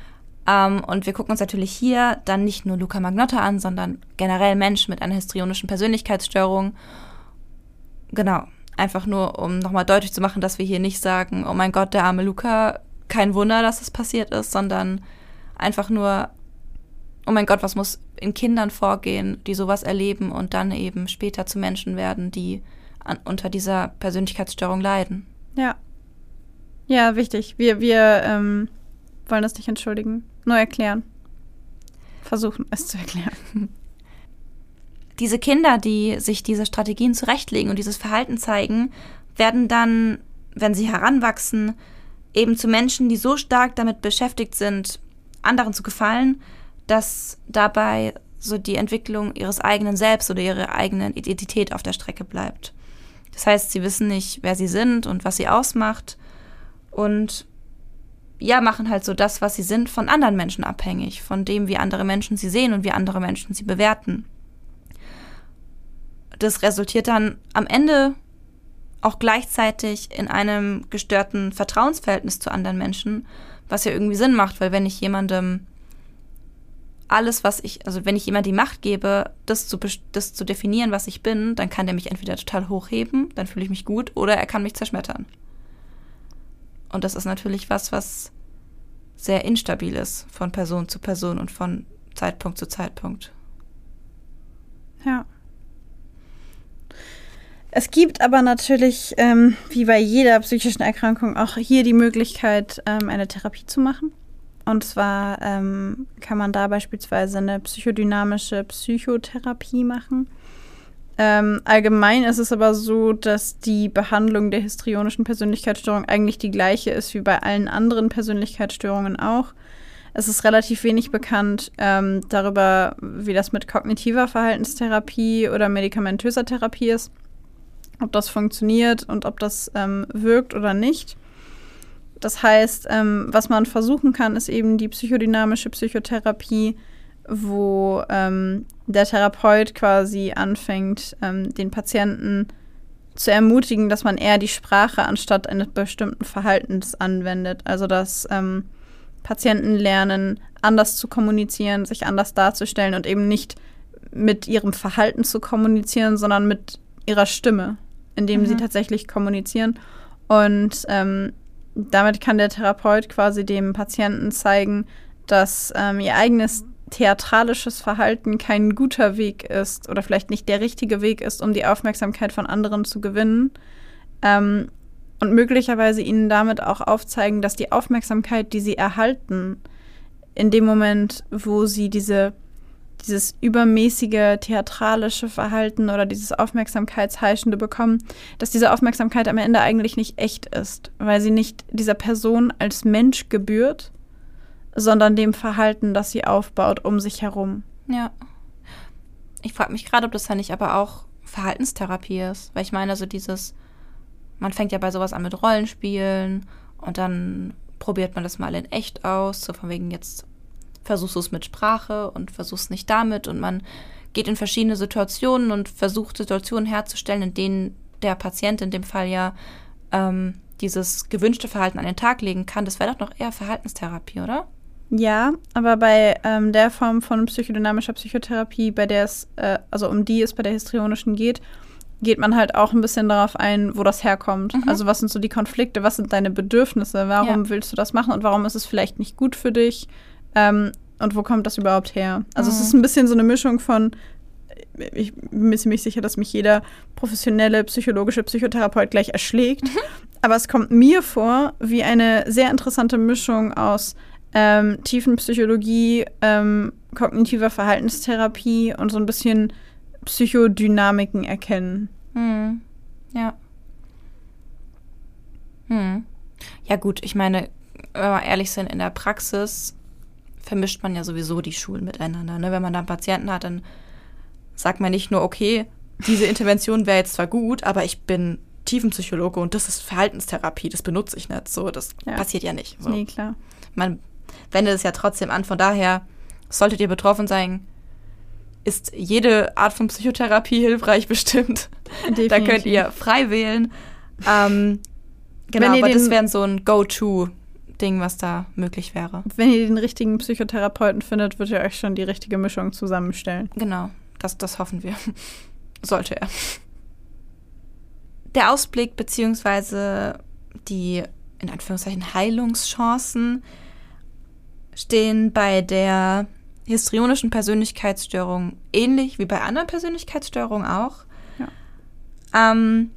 Ähm, und wir gucken uns natürlich hier dann nicht nur Luca Magnotta an, sondern generell Menschen mit einer histrionischen Persönlichkeitsstörung. Genau. Einfach nur, um nochmal deutlich zu machen, dass wir hier nicht sagen, oh mein Gott, der arme Luca, kein Wunder, dass es passiert ist, sondern einfach nur, oh mein Gott, was muss in Kindern vorgehen, die sowas erleben und dann eben später zu Menschen werden, die an, unter dieser Persönlichkeitsstörung leiden. ja. Ja, wichtig. Wir, wir ähm, wollen das nicht entschuldigen, nur erklären. Versuchen es zu erklären. diese Kinder, die sich diese Strategien zurechtlegen und dieses Verhalten zeigen, werden dann, wenn sie heranwachsen, eben zu Menschen, die so stark damit beschäftigt sind, anderen zu gefallen, dass dabei so die Entwicklung ihres eigenen Selbst oder ihrer eigenen Identität auf der Strecke bleibt. Das heißt, sie wissen nicht, wer sie sind und was sie ausmacht und ja, machen halt so das, was sie sind, von anderen Menschen abhängig, von dem, wie andere Menschen sie sehen und wie andere Menschen sie bewerten. Das resultiert dann am Ende auch gleichzeitig in einem gestörten Vertrauensverhältnis zu anderen Menschen, was ja irgendwie Sinn macht, weil wenn ich jemandem alles, was ich, also wenn ich jemand die Macht gebe, das zu, das zu definieren, was ich bin, dann kann der mich entweder total hochheben, dann fühle ich mich gut, oder er kann mich zerschmettern. Und das ist natürlich was, was sehr instabil ist von Person zu Person und von Zeitpunkt zu Zeitpunkt. Ja. Es gibt aber natürlich, ähm, wie bei jeder psychischen Erkrankung, auch hier die Möglichkeit, ähm, eine Therapie zu machen. Und zwar ähm, kann man da beispielsweise eine psychodynamische Psychotherapie machen. Ähm, allgemein ist es aber so, dass die Behandlung der histrionischen Persönlichkeitsstörung eigentlich die gleiche ist wie bei allen anderen Persönlichkeitsstörungen auch. Es ist relativ wenig bekannt ähm, darüber, wie das mit kognitiver Verhaltenstherapie oder medikamentöser Therapie ist, ob das funktioniert und ob das ähm, wirkt oder nicht. Das heißt, ähm, was man versuchen kann, ist eben die psychodynamische Psychotherapie, wo ähm, der Therapeut quasi anfängt, ähm, den Patienten zu ermutigen, dass man eher die Sprache anstatt eines bestimmten Verhaltens anwendet. Also dass ähm, Patienten lernen, anders zu kommunizieren, sich anders darzustellen und eben nicht mit ihrem Verhalten zu kommunizieren, sondern mit ihrer Stimme, indem sie tatsächlich kommunizieren. Und ähm, damit kann der Therapeut quasi dem Patienten zeigen, dass ähm, ihr eigenes theatralisches Verhalten kein guter Weg ist oder vielleicht nicht der richtige Weg ist, um die Aufmerksamkeit von anderen zu gewinnen. Ähm, und möglicherweise ihnen damit auch aufzeigen, dass die Aufmerksamkeit, die sie erhalten, in dem Moment, wo sie diese, dieses übermäßige theatralische Verhalten oder dieses Aufmerksamkeitsheischende bekommen, dass diese Aufmerksamkeit am Ende eigentlich nicht echt ist, weil sie nicht dieser Person als Mensch gebührt, sondern dem Verhalten, das sie aufbaut um sich herum. Ja. Ich frage mich gerade, ob das dann nicht aber auch Verhaltenstherapie ist. Weil ich meine, so dieses, man fängt ja bei sowas an mit Rollenspielen und dann probiert man das mal in echt aus, so von wegen jetzt versuchst du es mit Sprache und versuchst nicht damit und man geht in verschiedene Situationen und versucht Situationen herzustellen, in denen der Patient in dem Fall ja ähm, dieses gewünschte Verhalten an den Tag legen kann. Das wäre doch noch eher Verhaltenstherapie, oder? Ja, aber bei ähm, der Form von psychodynamischer Psychotherapie, bei der es, äh, also um die es bei der histrionischen geht, geht man halt auch ein bisschen darauf ein, wo das herkommt. Also was sind so die Konflikte, was sind deine Bedürfnisse, warum Ja. willst du das machen und warum ist es vielleicht nicht gut für dich ähm, und wo kommt das überhaupt her? Also es ist ein bisschen so eine Mischung von, ich bin mir ziemlich sicher, dass mich jeder professionelle psychologische Psychotherapeut gleich erschlägt, aber es kommt mir vor wie eine sehr interessante Mischung aus ähm, Tiefenpsychologie, ähm, kognitiver Verhaltenstherapie und so ein bisschen Psychodynamiken erkennen. Hm. Ja. Hm. Ja, gut, ich meine, wenn wir ehrlich sind, in der Praxis vermischt man ja sowieso die Schulen miteinander. Ne? Wenn man da einen Patienten hat, dann sagt man nicht nur, okay, diese Intervention wäre jetzt zwar gut, aber ich bin Tiefenpsychologe und das ist Verhaltenstherapie, das benutze ich nicht. So, das Ja. passiert ja nicht. So. Nee, klar. Man wendet es ja trotzdem an. Von daher solltet ihr betroffen sein, ist jede Art von Psychotherapie hilfreich bestimmt. Da könnt Definitiv. ihr frei wählen. Ähm, genau, aber das den- wäre so ein Go-To-Ding, was da möglich wäre. Wenn ihr den richtigen Psychotherapeuten findet, wird er euch schon die richtige Mischung zusammenstellen. Genau, das, das hoffen wir. Sollte er. Der Ausblick beziehungsweise die in Anführungszeichen Heilungschancen stehen bei der histrionischen Persönlichkeitsstörung ähnlich wie bei anderen Persönlichkeitsstörungen auch. Ähm,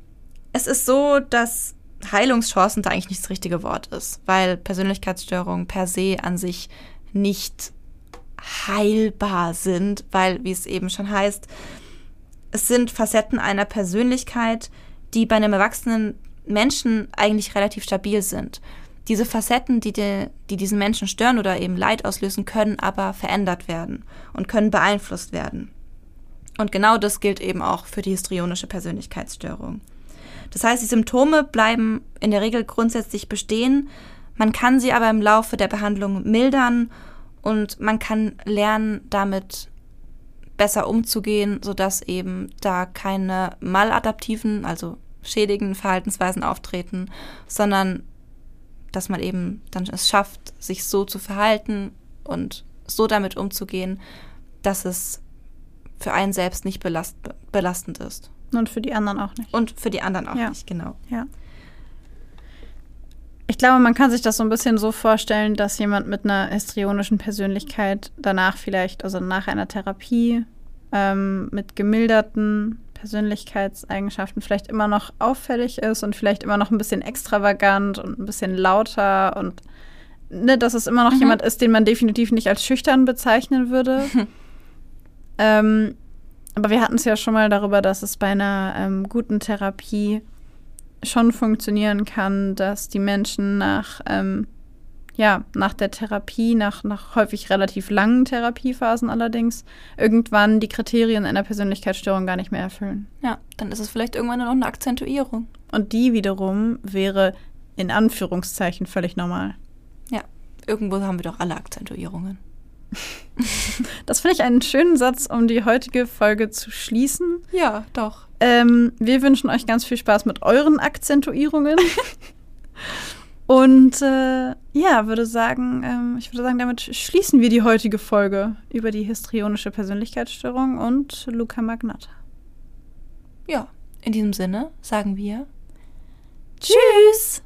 es ist so, dass Heilungschancen da eigentlich nicht das richtige Wort ist, weil Persönlichkeitsstörungen per se an sich nicht heilbar sind, weil, wie es eben schon heißt, es sind Facetten einer Persönlichkeit, die bei einem Erwachsenen Menschen eigentlich relativ stabil sind. Diese Facetten, die, die, die diesen Menschen stören oder eben Leid auslösen, können aber verändert werden und können beeinflusst werden. Und genau das gilt eben auch für die histrionische Persönlichkeitsstörung. Das heißt, die Symptome bleiben in der Regel grundsätzlich bestehen, man kann sie aber im Laufe der Behandlung mildern und man kann lernen, damit besser umzugehen, sodass eben da keine maladaptiven, also schädigenden Verhaltensweisen auftreten, sondern dass man eben dann es schafft, sich so zu verhalten und so damit umzugehen, dass es für einen selbst nicht belast belastend ist. Und für die anderen auch nicht. Und für die anderen auch Ja. nicht, genau. Ja. Ich glaube, man kann sich das so ein bisschen so vorstellen, dass jemand mit einer histrionischen Persönlichkeit danach vielleicht, also nach einer Therapie ähm, mit gemilderten Persönlichkeitseigenschaften vielleicht immer noch auffällig ist und vielleicht immer noch ein bisschen extravagant und ein bisschen lauter und ne, dass es immer noch Mhm. jemand ist, den man definitiv nicht als schüchtern bezeichnen würde. ähm, aber wir hatten es ja schon mal darüber, dass es bei einer ähm, guten Therapie schon funktionieren kann, dass die Menschen nach, ähm, ja, nach der Therapie, nach, nach häufig relativ langen Therapiephasen allerdings, irgendwann die Kriterien einer Persönlichkeitsstörung gar nicht mehr erfüllen. Ja, dann ist es vielleicht irgendwann noch eine Akzentuierung. Und die wiederum wäre in Anführungszeichen völlig normal. Ja, irgendwo haben wir doch alle Akzentuierungen. Das finde ich einen schönen Satz, um die heutige Folge zu schließen. Ja, doch. Ähm, wir wünschen euch ganz viel Spaß mit euren Akzentuierungen. Und äh, ja, würde sagen, ähm, ich würde sagen, damit schließen wir die heutige Folge über die histrionische Persönlichkeitsstörung und Luca Magnatta. Ja, in diesem Sinne sagen wir Tschüss.